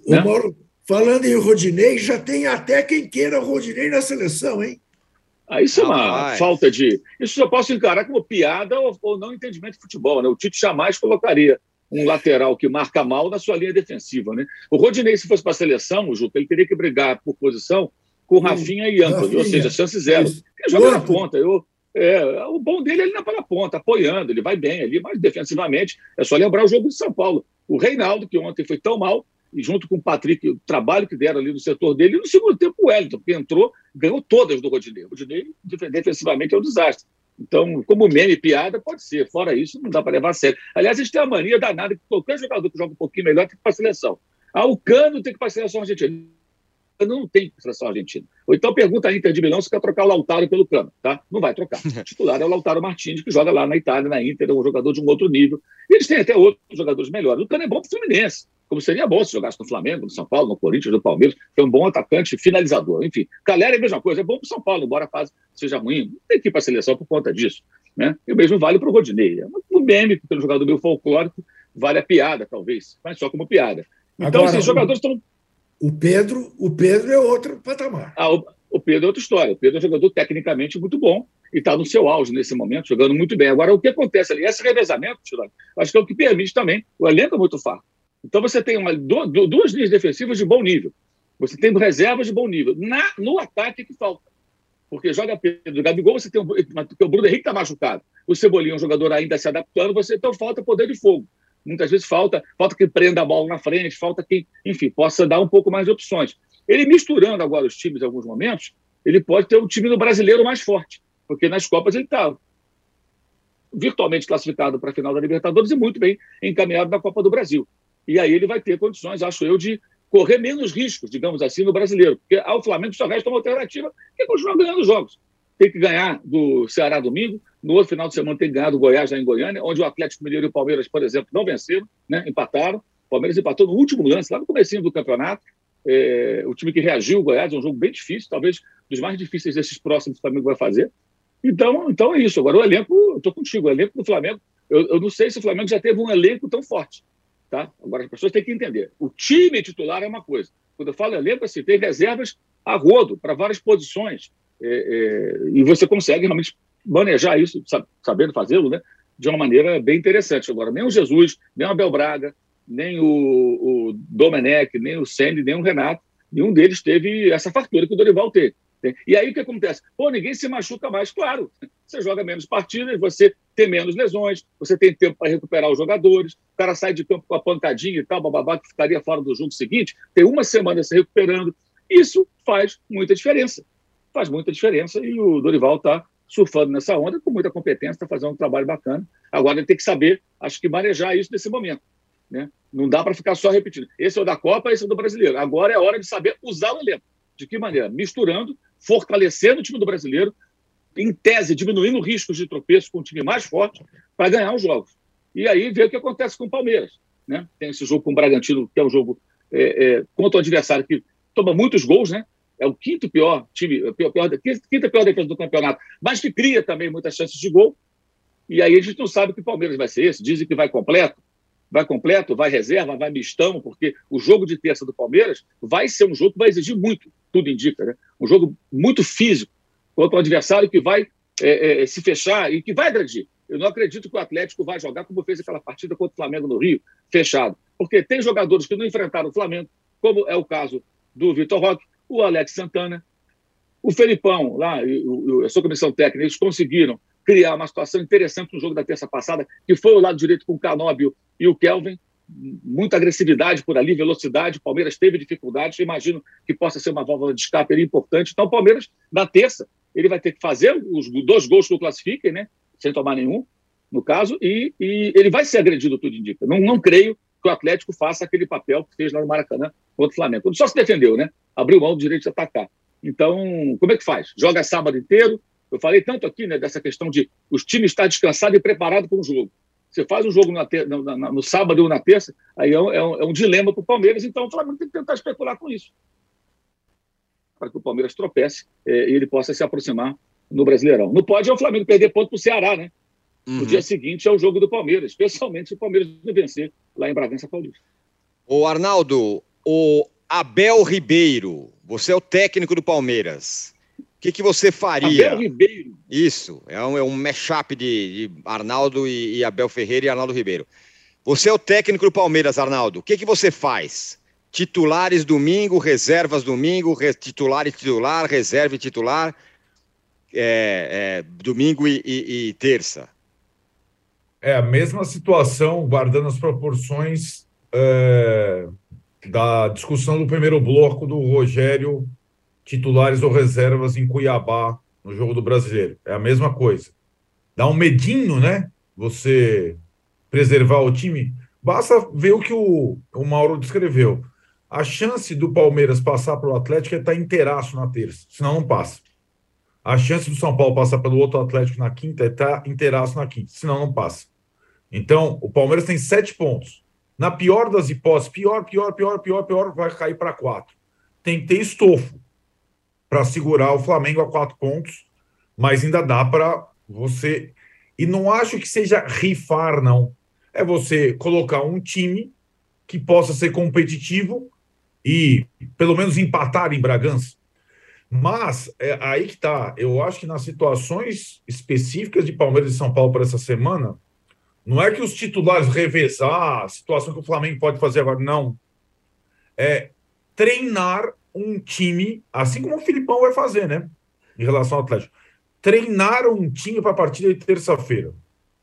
O né? Mauro, Falando em Rodinei, já tem até quem queira o Rodinei na seleção, hein? Ah, isso é uma falta de. Isso eu posso encarar como piada ou, ou, não entendimento de futebol. Né? O Tite jamais colocaria um lateral que marca mal na sua linha defensiva. Né? O Rodinei, se fosse para a seleção, o Juca, ele teria que brigar por posição com Rafinha e Anthony, ou seja, chance zero. Ele joga na ponta. Eu, é, o bom dele é ele na ponta, apoiando, ele vai bem ali, mas defensivamente é só lembrar o jogo de São Paulo. O Reinaldo, que ontem foi tão mal, junto com o Patrick, o trabalho que deram ali no setor dele, e no segundo tempo o Wellington, que entrou, ganhou todas do Rodinei. O Rodinei, defensivamente, é um desastre. Então, como meme, piada, pode ser. Fora isso, não dá para levar a sério. Aliás, a gente tem a mania danada que qualquer jogador que joga um pouquinho melhor tem que ir para a seleção. Ah, o Cano tem que ir para a seleção argentina não tem seleção argentina. Ou então pergunta a Inter de Milão se quer trocar o Lautaro pelo Cano, tá? Não vai trocar. O titular é o Lautaro Martins, que joga lá na Itália, na Inter, é um jogador de um outro nível. E eles têm até outros jogadores melhores. O Cano é bom para o Fluminense, como seria bom se jogasse no Flamengo, no São Paulo, no Corinthians, no Palmeiras, que é um bom atacante finalizador. Enfim, Calera é a mesma coisa, é bom para o São Paulo, embora a fase seja ruim. Não tem que ir para a seleção por conta disso. Né? E o mesmo vale para o Rodinei. É um meme, pelo jogador meio folclórico, vale a piada, talvez, mas só como piada. Então, Agora, esses jogadores estão o Pedro, o Pedro é outro patamar. Ah, o, o Pedro é outra história. O Pedro é um jogador tecnicamente muito bom e está no seu auge nesse momento, jogando muito bem. Agora, o que acontece ali? Esse revezamento, acho que é o que permite também. O elenco é muito fraco. Então, você tem uma, duas linhas defensivas de bom nível. Você tem reservas de bom nível. Na, no ataque que falta. Porque joga Pedro Gabigol, você tem o, o Bruno Henrique está machucado. O Cebolinha é um jogador ainda se adaptando, você então falta poder de fogo. Muitas vezes falta, falta que prenda a bola na frente, falta que, enfim, possa dar um pouco mais de opções. Ele misturando agora os times em alguns momentos, ele pode ter um time no brasileiro mais forte, porque nas Copas ele está virtualmente classificado para a final da Libertadores e muito bem encaminhado na Copa do Brasil. E aí ele vai ter condições, acho eu, de correr menos riscos, digamos assim, no brasileiro, porque ao Flamengo só resta uma alternativa que é continuar ganhando jogos tem que ganhar do Ceará domingo, no outro final de semana tem que ganhar do Goiás lá em Goiânia, onde o Atlético Mineiro e o Palmeiras, por exemplo, não venceram, né? empataram. O Palmeiras empatou no último lance, lá no começo do campeonato. É, o time que reagiu, o Goiás, é um jogo bem difícil, talvez dos mais difíceis desses próximos que o Flamengo vai fazer. Então, então é isso. Agora, o elenco, estou contigo, o elenco do Flamengo, eu, eu, não sei se o Flamengo já teve um elenco tão forte. Tá? Agora, as pessoas têm que entender. O time titular é uma coisa. Quando eu falo elenco, assim, tem reservas a rodo para várias posições. É, é, e você consegue realmente manejar isso, sabendo fazê-lo, né, de uma maneira bem interessante. Agora, nem o Jesus, nem o Abel Braga, nem o, o Domenech, nem o Senni, nem o Renato, nenhum deles teve essa fartura que o Dorival teve. E aí o que acontece? Pô, ninguém se machuca mais. Claro, você joga menos partidas, você tem menos lesões, você tem tempo para recuperar os jogadores, o cara sai de campo com a pancadinha e tal, bababá, que ficaria fora do jogo seguinte, tem uma semana se recuperando. Isso faz muita diferença faz muita diferença e o Dorival está surfando nessa onda com muita competência, está fazendo um trabalho bacana. Agora ele tem que saber, acho que manejar isso nesse momento. Né? Não dá para ficar só repetindo. Esse é o da Copa, esse é o do brasileiro. Agora é hora de saber usar o elenco. De que maneira? Misturando, fortalecendo o time do brasileiro, em tese, diminuindo riscos de tropeço com um time mais forte para ganhar os jogos. E aí ver o que acontece com o Palmeiras. Né? Tem esse jogo com o Bragantino, que é um jogo é, é, contra o adversário que toma muitos gols, né? é o quinto pior time, pior, pior, quinta pior defesa do campeonato, mas que cria também muitas chances de gol. E aí a gente não sabe que o Palmeiras vai ser esse. Dizem que vai completo, vai completo, vai reserva, vai mistão, porque o jogo de terça do Palmeiras vai ser um jogo que vai exigir muito, tudo indica, né? Um jogo muito físico contra um adversário que vai é, é, se fechar e que vai agredir. Eu não acredito que o Atlético vai jogar como fez aquela partida contra o Flamengo no Rio, fechado. Porque tem jogadores que não enfrentaram o Flamengo, como é o caso do Vitor Roque, o Alex Santana, o Felipão, lá, e, a sua comissão técnica, eles conseguiram criar uma situação interessante no jogo da terça passada, que foi o lado direito com o Canóbio e o Kelvin, muita agressividade por ali, velocidade, o Palmeiras teve dificuldades, imagino que possa ser uma válvula de escape importante, então o Palmeiras, na terça, ele vai ter que fazer os dois gols que o classifiquem, né, sem tomar nenhum, no caso, e, e ele vai ser agredido, tudo indica. Não, não creio que o Atlético faça aquele papel que fez lá no Maracanã contra o Flamengo. Ele só se defendeu, né? abriu mão do direito de atacar. Então, como é que faz? Joga sábado inteiro. Eu falei tanto aqui né, dessa questão de os times estar descansados e preparados para um jogo. Você faz um jogo na ter, no, na, no, sábado ou na terça, aí é um, é um, é um dilema para o Palmeiras, então o Flamengo tem que tentar especular com isso. Para que o Palmeiras tropece é, e ele possa se aproximar no Brasileirão. Não pode é o Flamengo perder ponto para o Ceará, né? Uhum. No dia seguinte é o jogo do Palmeiras, especialmente se o Palmeiras não vencer lá em Bragança Paulista. O Arnaldo, o Abel Ribeiro, você é o técnico do Palmeiras. O que, que você faria? Abel Ribeiro. Isso, é um, é um mashup de, de Arnaldo e, e, Abel Ferreira e Arnaldo Ribeiro. Você é o técnico do Palmeiras, Arnaldo. O que, que você faz? Titulares domingo, reservas domingo, re, titular e titular, reserva e titular, é, é, domingo e, e, e terça. É a mesma situação, guardando as proporções é, da discussão do primeiro bloco do Rogério, titulares ou reservas em Cuiabá, no jogo do brasileiro. É a mesma coisa. Dá um medinho, né? Você preservar o time. Basta ver o que o, o Mauro descreveu. A chance do Palmeiras passar para o Atlético é estar tá inteiraço na terça, senão não passa. A chance do São Paulo passar pelo outro Atlético na quinta é estar tá inteiraço na quinta, senão não passa. Então, o Palmeiras tem sete pontos. Na pior das hipóteses, pior, pior, pior, pior, pior, vai cair para quatro. Tem que ter estofo para segurar o Flamengo a quatro pontos, mas ainda dá para você. E não acho que seja rifar, não. É você colocar um time que possa ser competitivo e pelo menos empatar em Bragança. Mas é aí que tá. Eu acho que nas situações específicas de Palmeiras e São Paulo para essa semana, não é que os titulares revezar a situação que o Flamengo pode fazer agora, não. É treinar um time, assim como o Filipão vai fazer, né? Em relação ao Atlético. Treinar um time para a partida de terça-feira.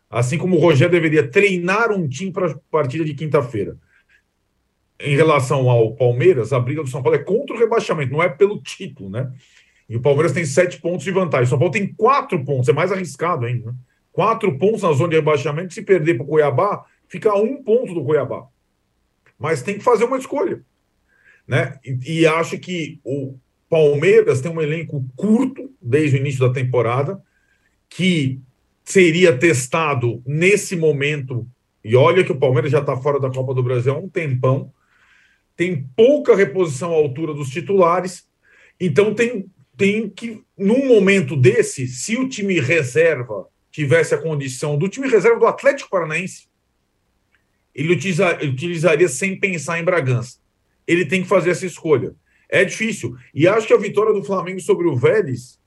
Assim como o Rogério deveria treinar um time para a partida de quinta-feira. Em relação ao Palmeiras, a briga do São Paulo é contra o rebaixamento, não é pelo título, né? E o Palmeiras tem sete pontos de vantagem. O São Paulo tem quatro pontos, é mais arriscado ainda. Né? Quatro pontos na zona de rebaixamento. Se perder para o Cuiabá, fica um ponto do Cuiabá. Mas tem que fazer uma escolha. Né? E, e acho que o Palmeiras tem um elenco curto desde o início da temporada, que seria testado nesse momento. E olha que o Palmeiras já está fora da Copa do Brasil há um tempão. Tem pouca reposição à altura dos titulares. Então tem, tem que, num momento desse, se o time reserva tivesse a condição do time reserva do Atlético Paranaense, ele utiliza, utilizaria sem pensar em Bragança. Ele tem que fazer essa escolha. É difícil. E acho que a vitória do Flamengo sobre o Vélez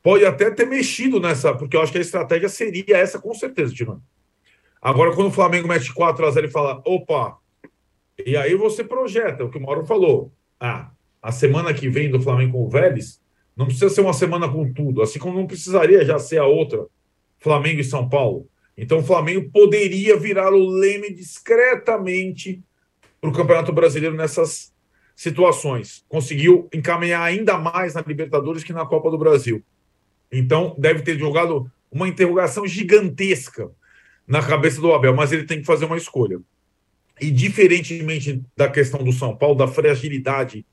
pode até ter mexido nessa, porque eu acho que a estratégia seria essa, com certeza, Tirone. Agora, quando o Flamengo mete 4 a 0 e fala, opa, e aí você projeta o que o Mauro falou. Ah, a semana que vem do Flamengo com o Vélez não precisa ser uma semana com tudo, assim como não precisaria já ser a outra Flamengo e São Paulo. Então o Flamengo poderia virar o leme discretamente para o Campeonato Brasileiro nessas situações. Conseguiu encaminhar ainda mais na Libertadores que na Copa do Brasil. Então deve ter jogado uma interrogação gigantesca na cabeça do Abel, mas ele tem que fazer uma escolha. E diferentemente da questão do São Paulo, da fragilidade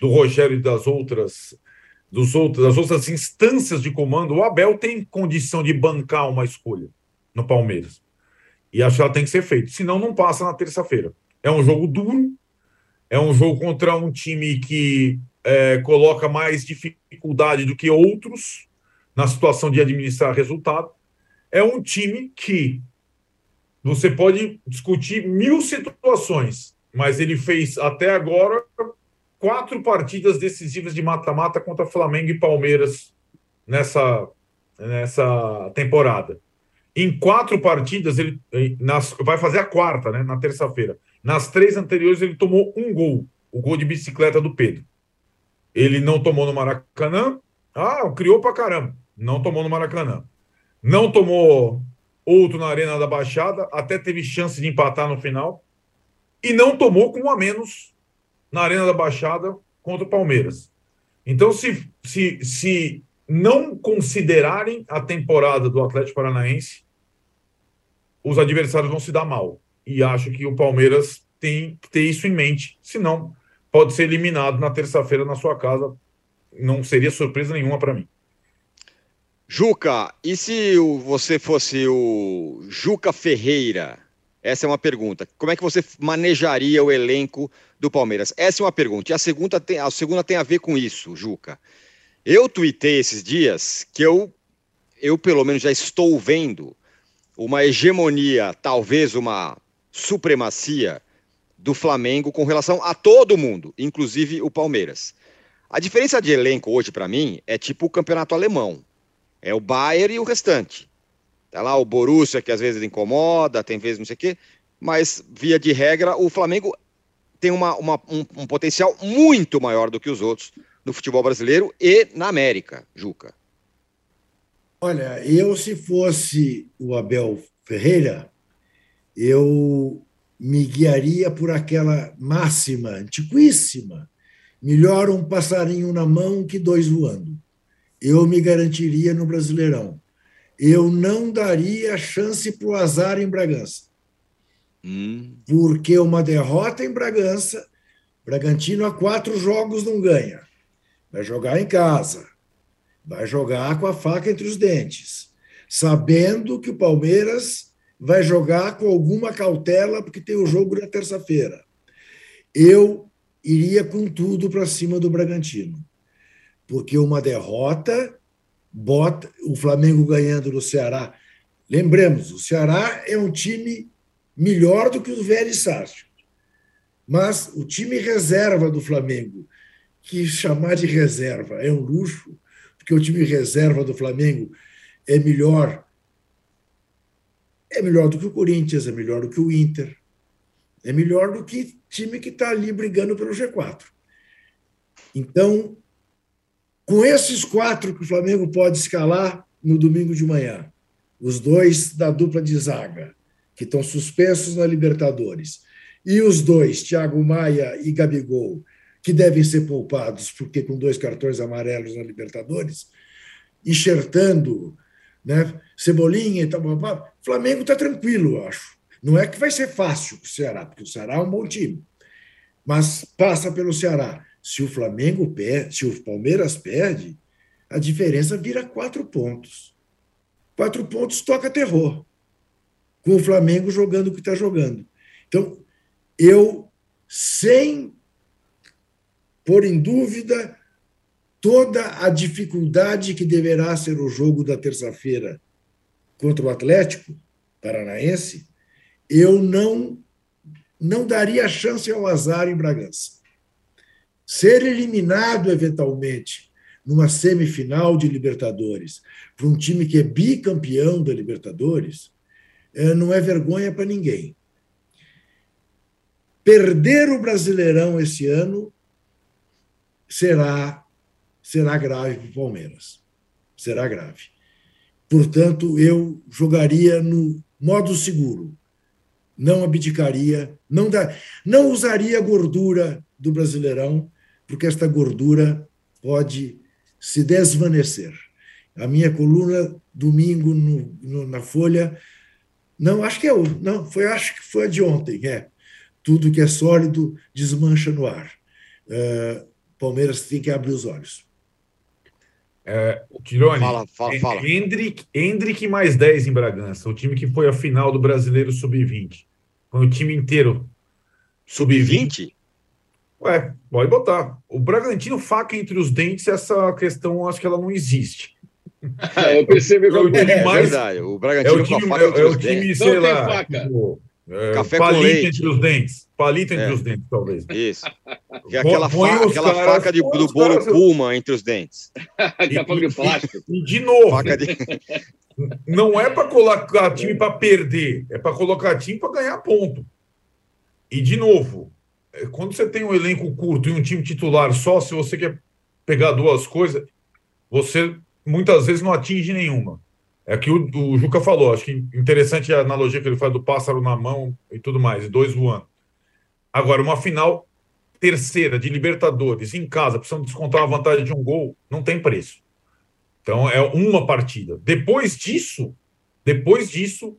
do Rogério e das outras dos outros, das outras instâncias de comando, o Abel tem condição de bancar uma escolha no Palmeiras. E acho que ela tem que ser feita. Senão, não passa na terça-feira. É um jogo duro, é um jogo contra um time que é, coloca mais dificuldade do que outros na situação de administrar resultado. É um time que você pode discutir mil situações, mas ele fez até agora quatro partidas decisivas de mata-mata contra Flamengo e Palmeiras nessa, nessa temporada. Em quatro partidas, ele nas, vai fazer a quarta, né, na terça-feira. Nas três anteriores, ele tomou um gol, o gol de bicicleta do Pedro. Ele não tomou no Maracanã. Ah, criou pra caramba. Não tomou no Maracanã. Não tomou outro na Arena da Baixada, até teve chance de empatar no final. E não tomou com um a menos na Arena da Baixada contra o Palmeiras. Então, se, se, se não considerarem a temporada do Atlético Paranaense, os adversários vão se dar mal. E acho que o Palmeiras tem que ter isso em mente. Senão, pode ser eliminado na terça-feira na sua casa. Não seria surpresa nenhuma para mim. Juca, e se você fosse o Juca Ferreira? Essa é uma pergunta. Como é que você manejaria o elenco do Palmeiras? Essa é uma pergunta. E a segunda tem, a segunda tem a ver com isso, Juca. Eu tuitei esses dias que eu, eu pelo menos já estou vendo uma hegemonia, talvez uma supremacia do Flamengo com relação a todo mundo, inclusive o Palmeiras. A diferença de elenco hoje, para mim, é tipo o campeonato alemão. É o Bayern e o restante. Tá lá o Borussia, que às vezes incomoda, tem vezes não sei o quê, mas via de regra, o Flamengo tem uma, uma, um, um potencial muito maior do que os outros no futebol brasileiro e na América, Juca. Olha, eu se fosse o Abel Ferreira, eu me guiaria por aquela máxima antiquíssima: melhor um passarinho na mão que dois voando. Eu me garantiria no Brasileirão. Eu não daria chance para o azar em Bragança. Hum. Porque uma derrota em Bragança, Bragantino há quatro jogos não ganha. Vai jogar em casa. Vai jogar com a faca entre os dentes. Sabendo que o Palmeiras vai jogar com alguma cautela, porque tem o jogo na terça-feira. Eu iria com tudo para cima do Bragantino. Porque uma derrota bota o Flamengo ganhando no Ceará. Lembremos, o Ceará é um time melhor do que o Vélez Sácio. Mas o time reserva do Flamengo, que chamar de reserva é um luxo, porque o time reserva do Flamengo é melhor é melhor do que o Corinthians, é melhor do que o Inter, é melhor do que time que está ali brigando pelo G4. Então, com esses quatro que o Flamengo pode escalar no domingo de manhã, os dois da dupla de zaga, que estão suspensos na Libertadores, e os dois, Thiago Maia e Gabigol, que devem ser poupados, porque com dois cartões amarelos na Libertadores, enxertando né, Cebolinha e tal, o Flamengo está tranquilo, eu acho. Não é que vai ser fácil para o Ceará, porque o Ceará é um bom time, mas passa pelo Ceará. Se o Flamengo perde, se o Palmeiras perde, a diferença vira quatro pontos. Quatro pontos toca terror com o Flamengo jogando o que está jogando. Então, eu, sem pôr em dúvida toda a dificuldade que deverá ser o jogo da terça-feira contra o Atlético Paranaense, eu não não daria chance ao azar em Bragança. Ser eliminado eventualmente numa semifinal de Libertadores para um time que é bicampeão da Libertadores é, não é vergonha para ninguém. Perder o Brasileirão esse ano será será grave para o Palmeiras. Será grave. Portanto, eu jogaria no modo seguro. Não abdicaria, não, dá, não usaria a gordura do Brasileirão, porque esta gordura pode se desvanecer. A minha coluna, domingo, no, no, na Folha, não, acho que é. Não, foi, acho que foi a de ontem. É. Tudo que é sólido desmancha no ar. Uh, Palmeiras tem que abrir os olhos. É, Tirone, fala, fala, fala. Hendrick, Hendrick mais 10 em Bragança, o time que foi a final do Brasileiro Sub-20. Foi o time inteiro. Sub-20? Ué, pode botar. O Bragantino, faca entre os dentes, essa questão acho que ela não existe. É, eu percebi que é o time é, mais. É o Bragantino é o time, com a faca é, é o time, sei lá, tipo, é, Café palito com leite. entre os dentes. Palito entre é. os dentes, talvez. Isso. Que é aquela, fa aquela caras, faca de, do bolo caras... Puma entre os dentes. Aquela de plástico. E, de novo. De... Não é para colocar time para perder, é para colocar time para ganhar ponto. E, de novo, é, quando você tem um elenco curto e um time titular só, se você quer pegar duas coisas, você muitas vezes não atinge nenhuma. É que o, o Juca falou, acho que interessante a analogia que ele faz do pássaro na mão e tudo mais, dois voando. Agora, uma final terceira de Libertadores em casa, precisando descontar a vantagem de um gol, não tem preço. Então é uma partida. Depois disso, depois disso,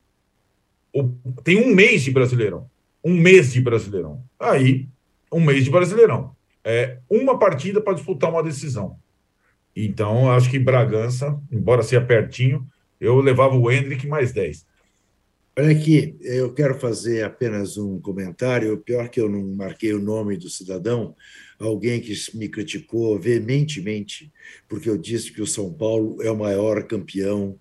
tem um mês de Brasileirão. Um mês de Brasileirão. Aí, um mês de Brasileirão. É uma partida para disputar uma decisão. Então, acho que Bragança, embora seja pertinho, eu levava o Hendrick mais 10. Olha aqui, eu quero fazer apenas um comentário. Pior que eu não marquei o nome do cidadão, alguém que me criticou veementemente, porque eu disse que o São Paulo é o maior campeão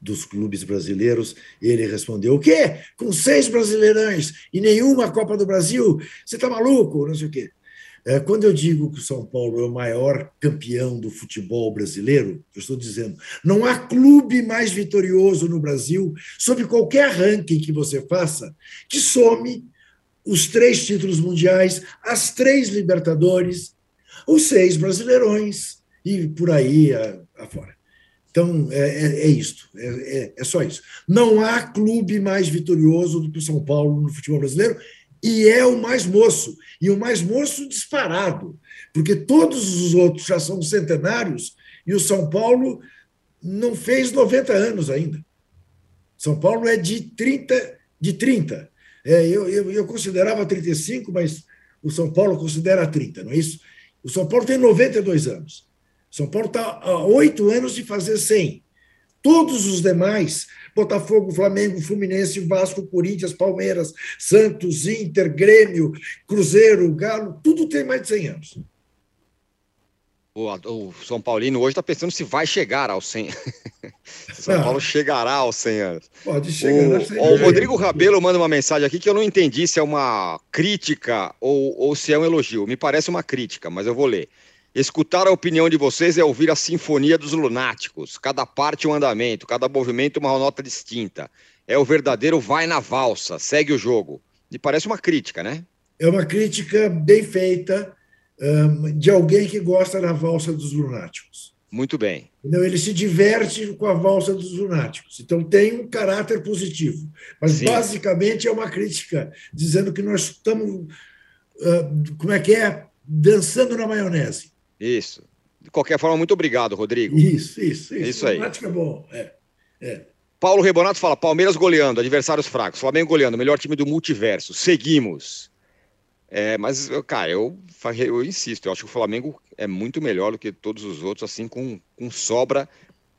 dos clubes brasileiros. Ele respondeu: O quê? Com seis brasileirões e nenhuma Copa do Brasil? Você está maluco? Não sei o quê. É, quando eu digo que o São Paulo é o maior campeão do futebol brasileiro, eu estou dizendo, não há clube mais vitorioso no Brasil, sob qualquer ranking que você faça, que some os três títulos mundiais, as três Libertadores, os seis Brasileirões e por aí afora. Então, é, é, é isto, é, é, é, só isso. Não há clube mais vitorioso do que o São Paulo no futebol brasileiro, e é o mais moço, e o mais moço disparado, porque todos os outros já são centenários, e o São Paulo não fez 90 anos ainda. São Paulo é de 30, de 30. É, eu, eu, eu considerava 35, mas o São Paulo considera 30, não é isso? O São Paulo tem 92 anos. São Paulo está há oito anos de fazer 100. Todos os demais, Botafogo, Flamengo, Fluminense, Vasco, Corinthians, Palmeiras, Santos, Inter, Grêmio, Cruzeiro, Galo, tudo tem mais de 100 anos. O, o São Paulino hoje está pensando se vai chegar aos 100. São Paulo chegará aos 100 anos. Pode chegar. O, o Rodrigo Rabelo manda uma mensagem aqui que eu não entendi se é uma crítica ou, ou se é um elogio. Me parece uma crítica, mas eu vou ler. Escutar a opinião de vocês é ouvir a sinfonia dos lunáticos. Cada parte um andamento, cada movimento uma nota distinta. É o verdadeiro vai na valsa, segue o jogo. E parece uma crítica, né? É uma crítica bem feita um, de alguém que gosta da valsa dos lunáticos. Muito bem. Então, ele se diverte com a valsa dos lunáticos. Então, tem um caráter positivo. Mas, Sim. basicamente, é uma crítica, dizendo que nós estamos, uh, como é que é? Dançando na maionese. Isso. De qualquer forma, muito obrigado, Rodrigo. Isso, isso, isso. Isso aí. é bom. É, é. Paulo Rebonato fala: Palmeiras goleando, adversários fracos. Flamengo goleando, melhor time do multiverso. Seguimos. É, mas, cara, eu, eu insisto, eu acho que o Flamengo é muito melhor do que todos os outros, assim, com, com sobra.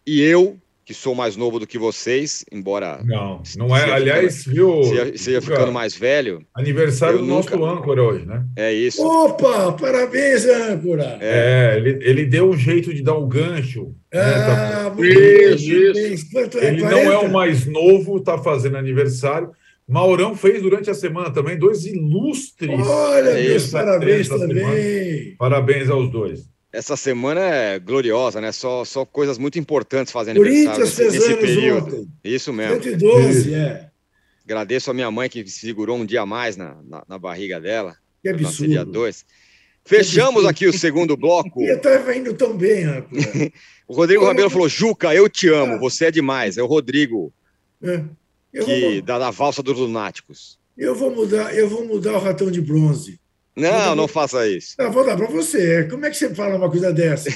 E eu que sou mais novo do que vocês, embora. Não, não é. Aliás, viu. Seja, ficando mais velho. Aniversário do nunca... nosso âncora hoje, né? É isso. Opa, parabéns, âncora! É, é ele, ele deu um jeito de dar um gancho. Né? Ah, né? tá... isso, isso. Quanto é? Ele 40? não é o mais novo, está fazendo aniversário. Maurão fez durante a semana também dois ilustres. Olha, meus parabéns também. Semana. Parabéns aos dois essa semana é gloriosa, né? Só, só coisas muito importantes fazendo aniversário nesse, nesse período. Ontem. Isso mesmo. 112, é. Agradeço a minha mãe que segurou um dia mais na, na, na barriga dela. Que absurdo. Dia 2. Fechamos aqui o segundo bloco. Eu estava indo tão bem, O Rodrigo eu Rabelo falou: Juca, eu te amo, ah. você é demais. É o Rodrigo. É. Que, vou... da, da valsa dos lunáticos. Eu vou mudar, eu vou mudar o ratão de bronze. Não, não faça isso. Não, vou dar para você. Como é que você fala uma coisa dessa?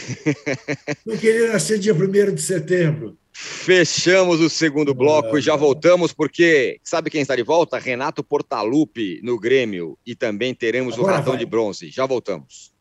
não queria nascer dia 1 de setembro. Fechamos o segundo bloco ah, e já voltamos, porque sabe quem está de volta? Renato Portaluppi no Grêmio. E também teremos Agora o ratão vai. de bronze. Já voltamos.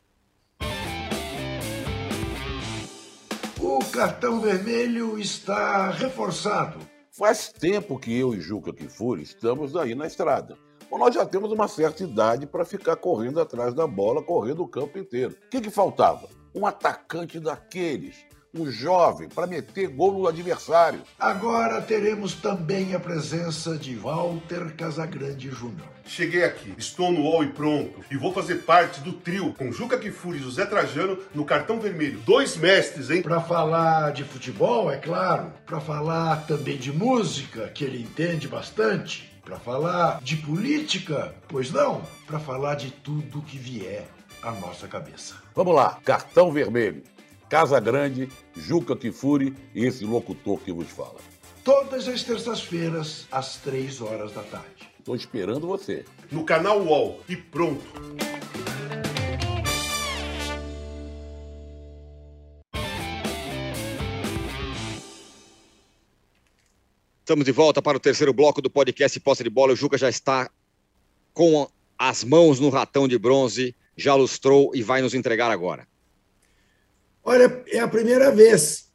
O cartão vermelho está reforçado. Faz tempo que eu e Juca Kifuri estamos aí na estrada. Bom, nós já temos uma certa idade para ficar correndo atrás da bola, correndo o campo inteiro. O que, que faltava? Um atacante daqueles, um jovem, para meter gol no adversário. Agora teremos também a presença de Walter Casagrande Júnior. Cheguei aqui, estou no UOL e pronto, e vou fazer parte do trio com Juca Kifuri e José Trajano no cartão vermelho. Dois mestres, hein? Para falar de futebol, é claro, para falar também de música, que ele entende bastante para falar de política? Pois não, para falar de tudo que vier à nossa cabeça. Vamos lá, cartão vermelho. Casa Grande, Juca Kifuri e esse locutor que vos fala. Todas as terças-feiras, às três horas da tarde. Estou esperando você. No canal UOL e pronto. Estamos de volta para o terceiro bloco do podcast Posse de Bola. O Juca já está com as mãos no ratão de bronze, já lustrou e vai nos entregar agora. Olha, é a primeira vez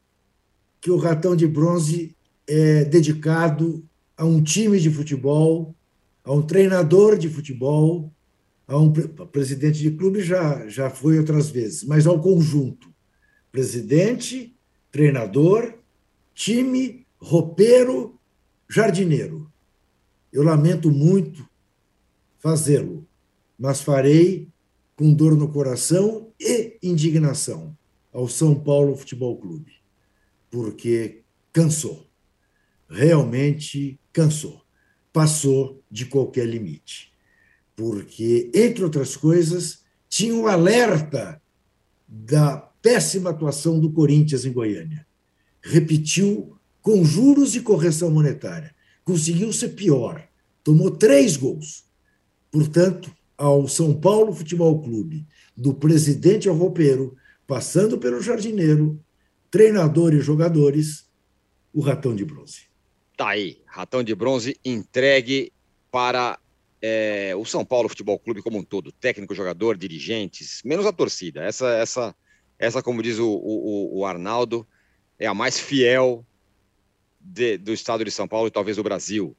que o ratão de bronze é dedicado a um time de futebol, a um treinador de futebol, a um presidente de clube já, já foi outras vezes, mas ao conjunto. Presidente, treinador, time Ropeiro, jardineiro. Eu lamento muito fazê-lo, mas farei com dor no coração e indignação ao São Paulo Futebol Clube, porque cansou. Realmente cansou. Passou de qualquer limite. Porque, entre outras coisas, tinha um alerta da péssima atuação do Corinthians em Goiânia. Repetiu com juros e correção monetária. Conseguiu ser pior. Tomou três gols. Portanto, ao São Paulo Futebol Clube, do presidente ao roupeiro, passando pelo jardineiro, treinador e jogadores, o ratão de bronze. Tá aí, ratão de bronze entregue para é, o São Paulo Futebol Clube como um todo, técnico, jogador, dirigentes, menos a torcida. Essa, essa, essa como diz o, o, o Arnaldo, é a mais fiel de, do estado de São Paulo e talvez do Brasil.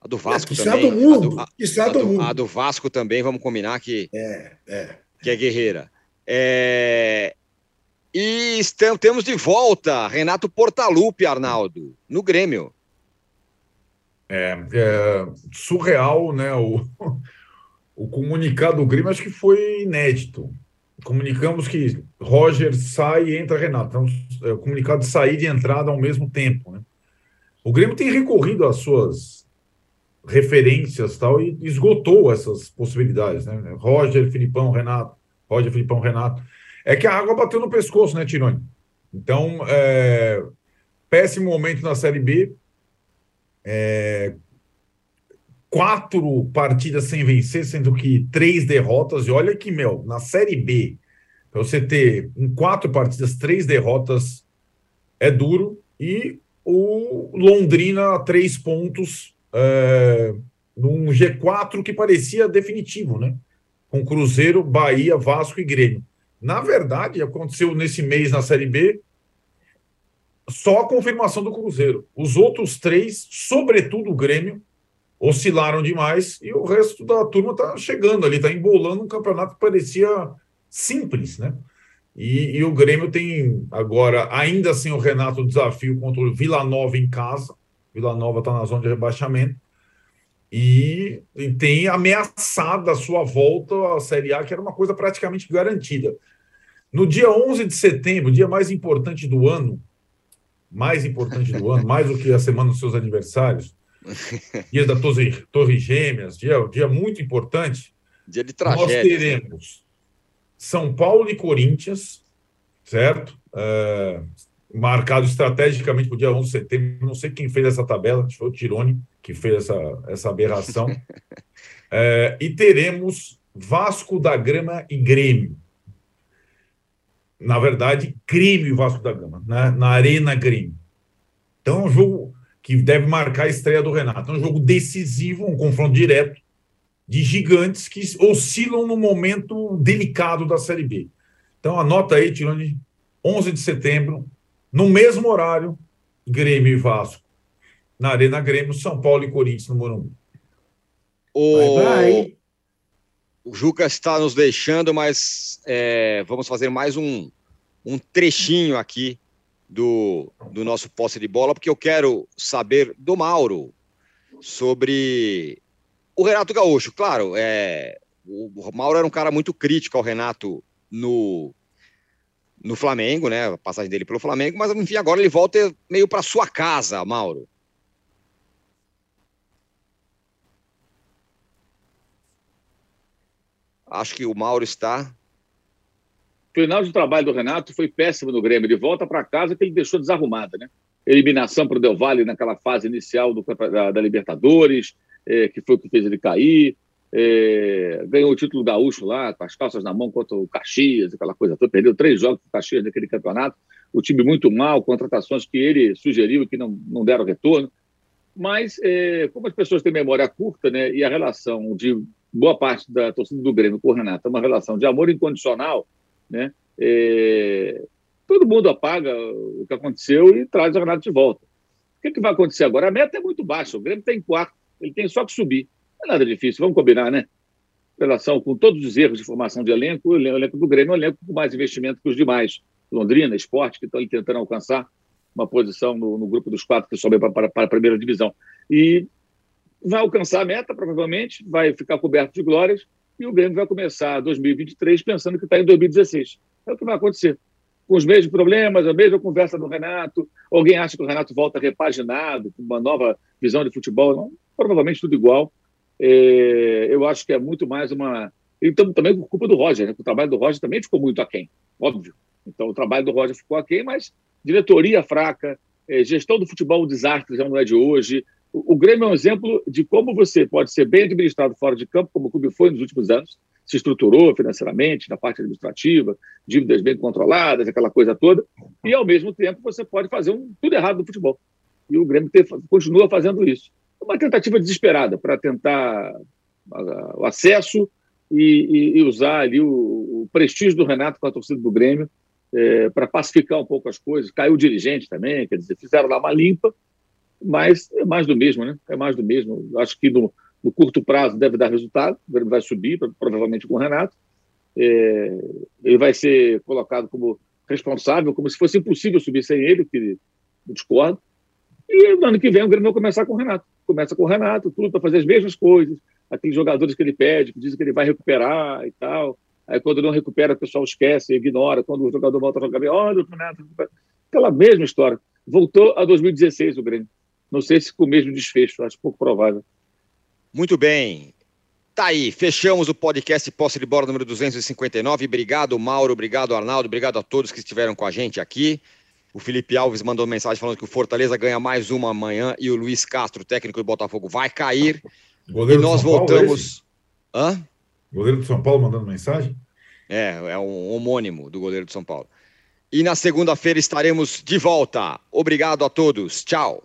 A do Vasco é, também. Do mundo, a, do, a, a, do, mundo. a do Vasco também, vamos combinar que é, é. que é guerreira. É... E estamos, temos de volta Renato Portaluppi, Arnaldo, no Grêmio. É, é, surreal, né? O, o comunicado do Grêmio acho que foi inédito. Comunicamos que Roger sai e entra Renato. Então, é, o comunicado de saída e entrada ao mesmo tempo. Né? O Grêmio tem recorrido às suas referências tal e esgotou essas possibilidades. Né? Roger, Filipão, Renato. Roger, Filipão, Renato. É que a água bateu no pescoço, né, Tironi? Então, é, péssimo momento na Série B, é, quatro partidas sem vencer, sendo que três derrotas. E olha que, meu, na Série B, você ter em quatro partidas, três derrotas é duro. E o Londrina, três pontos, é, num G4 que parecia definitivo, né? Com Cruzeiro, Bahia, Vasco e Grêmio. Na verdade, aconteceu nesse mês na Série B só a confirmação do Cruzeiro. Os outros três, sobretudo o Grêmio, oscilaram demais e o resto da turma está chegando ali, está embolando um campeonato que parecia simples, né? E, e, o Grêmio tem agora, ainda assim, o Renato desafio contra o Vila Nova em casa. Vila Nova está na zona de rebaixamento. E, e, tem ameaçado a sua volta à Série A, que era uma coisa praticamente garantida. No dia 11 de setembro, dia mais importante do ano, mais importante do ano, mais do que a semana dos seus aniversários, dia da Torre, Torre Gêmeas, dia, dia muito importante. Dia de tragédia. Nós teremos São Paulo e Corinthians, certo? É, marcado estrategicamente para o dia 11 de setembro. Não sei quem fez essa tabela, acho que foi o Tirone que fez essa, essa aberração. É, e teremos Vasco da Grama e Grêmio na verdade, Grêmio e Vasco da Gama, né? na Arena Grêmio. Então, é um jogo que deve marcar a estreia do Renato. É um jogo decisivo, um confronto direto de gigantes que oscilam no momento delicado da Série B. Então, anota aí, Tirone, 11 de setembro, no mesmo horário, Grêmio e Vasco. Na Arena Grêmio, São Paulo e Corinthians no Morumbi. O... Vai, vai. O Juca está nos deixando, mas é, vamos fazer mais um, um trechinho aqui do, do nosso posse de bola, porque eu quero saber do Mauro sobre o Renato Gaúcho. Claro, é, o Mauro era um cara muito crítico ao Renato no, no Flamengo, né? A passagem dele pelo Flamengo, mas enfim, agora ele volta meio para sua casa, Mauro. Acho que o Mauro está. O final de trabalho do Renato foi péssimo no Grêmio. Ele volta para casa que ele deixou desarrumada, né? Eliminação para o Del Valle naquela fase inicial do, da, da Libertadores, é, que foi o que fez ele cair. É, ganhou o título gaúcho lá, com as calças na mão contra o Caxias, aquela coisa toda. Perdeu três jogos com o Caxias naquele campeonato. O time muito mal, contratações que ele sugeriu que não, não deram retorno. Mas, é, como as pessoas têm memória curta, né, e a relação de boa parte da torcida do Grêmio com o Renato é uma relação de amor incondicional, né? É, todo mundo apaga o que aconteceu e traz o Renato de volta. O que, que vai acontecer agora? A meta é muito baixa, o Grêmio tem quarto, ele tem só que subir. Não é nada difícil, vamos combinar, né? Em relação com todos os erros de formação de elenco, o elenco do Grêmio é um elenco com mais investimento que os demais. Londrina, Esporte, que estão tentando alcançar uma posição no, no grupo dos quatro que sobem para, para a primeira divisão. E vai alcançar a meta, provavelmente, vai ficar coberto de glórias, e o Grêmio vai começar 2023 pensando que está em 2016. É o que vai acontecer. Com os mesmos problemas, a mesma conversa do Renato. Alguém acha que o Renato volta repaginado, com uma nova visão de futebol? Não, provavelmente tudo igual. É, eu acho que é muito mais uma. Então, também por culpa do Roger, né? o trabalho do Roger também ficou muito aquém, óbvio. Então, o trabalho do Roger ficou aquém, mas diretoria fraca, é, gestão do futebol um desastre, já não é de hoje. O, o Grêmio é um exemplo de como você pode ser bem administrado fora de campo, como o clube foi nos últimos anos, se estruturou financeiramente, na parte administrativa, dívidas bem controladas, aquela coisa toda, e ao mesmo tempo você pode fazer um, tudo errado no futebol. E o Grêmio continua fazendo isso. Uma tentativa desesperada para tentar o acesso e, e, e usar ali o, o, prestígio do Renato com a torcida do Grêmio é, para pacificar um pouco as coisas. Caiu o dirigente também, quer dizer, fizeram lá uma limpa, mas é mais do mesmo, né? É mais do mesmo. Acho que no, no curto prazo deve dar resultado, vai subir, provavelmente com o Renato. É, ele vai ser colocado como responsável, como se fosse impossível subir sem ele, que discordo. E no ano que vem o Grêmio vai começar com o Renato. Começa com o Renato, tudo para fazer as mesmas coisas, aqueles jogadores que ele pede, que dizem que ele vai recuperar e tal. Aí quando não recupera, o pessoal esquece, ignora. Quando o jogador volta a jogar bem, olha o Renato. Aquela mesma história. Voltou a 2016 o Grêmio. Não sei se com o mesmo desfecho, acho pouco provável. Muito bem. Tá aí, fechamos o podcast Posse de Bola número 259. Obrigado, Mauro, obrigado, Arnaldo, obrigado a todos que estiveram com a gente aqui. O Felipe Alves mandou mensagem falando que o Fortaleza ganha mais uma amanhã e o Luiz Castro, técnico do Botafogo, vai cair. Goleiro e nós voltamos. Paulo, é Hã? Goleiro do São Paulo mandando mensagem? É, é um homônimo do goleiro do São Paulo. E na segunda-feira estaremos de volta. Obrigado a todos. Tchau.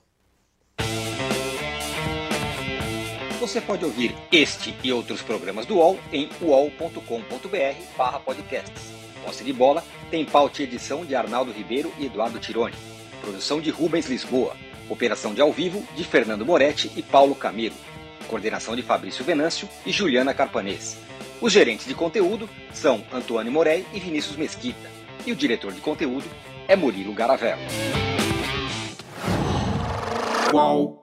Você pode ouvir este e outros programas do UOL em uol.com.br podcasts. Posse de bola tem pauta e edição de Arnaldo Ribeiro e Eduardo Tironi. Produção de Rubens Lisboa. Operação de ao vivo de Fernando Moretti e Paulo Camilo. Coordenação de Fabrício Venâncio e Juliana Carpanês. Os gerentes de conteúdo são Antônio Morei e Vinícius Mesquita. E o diretor de conteúdo é Murilo Garavello. Uau.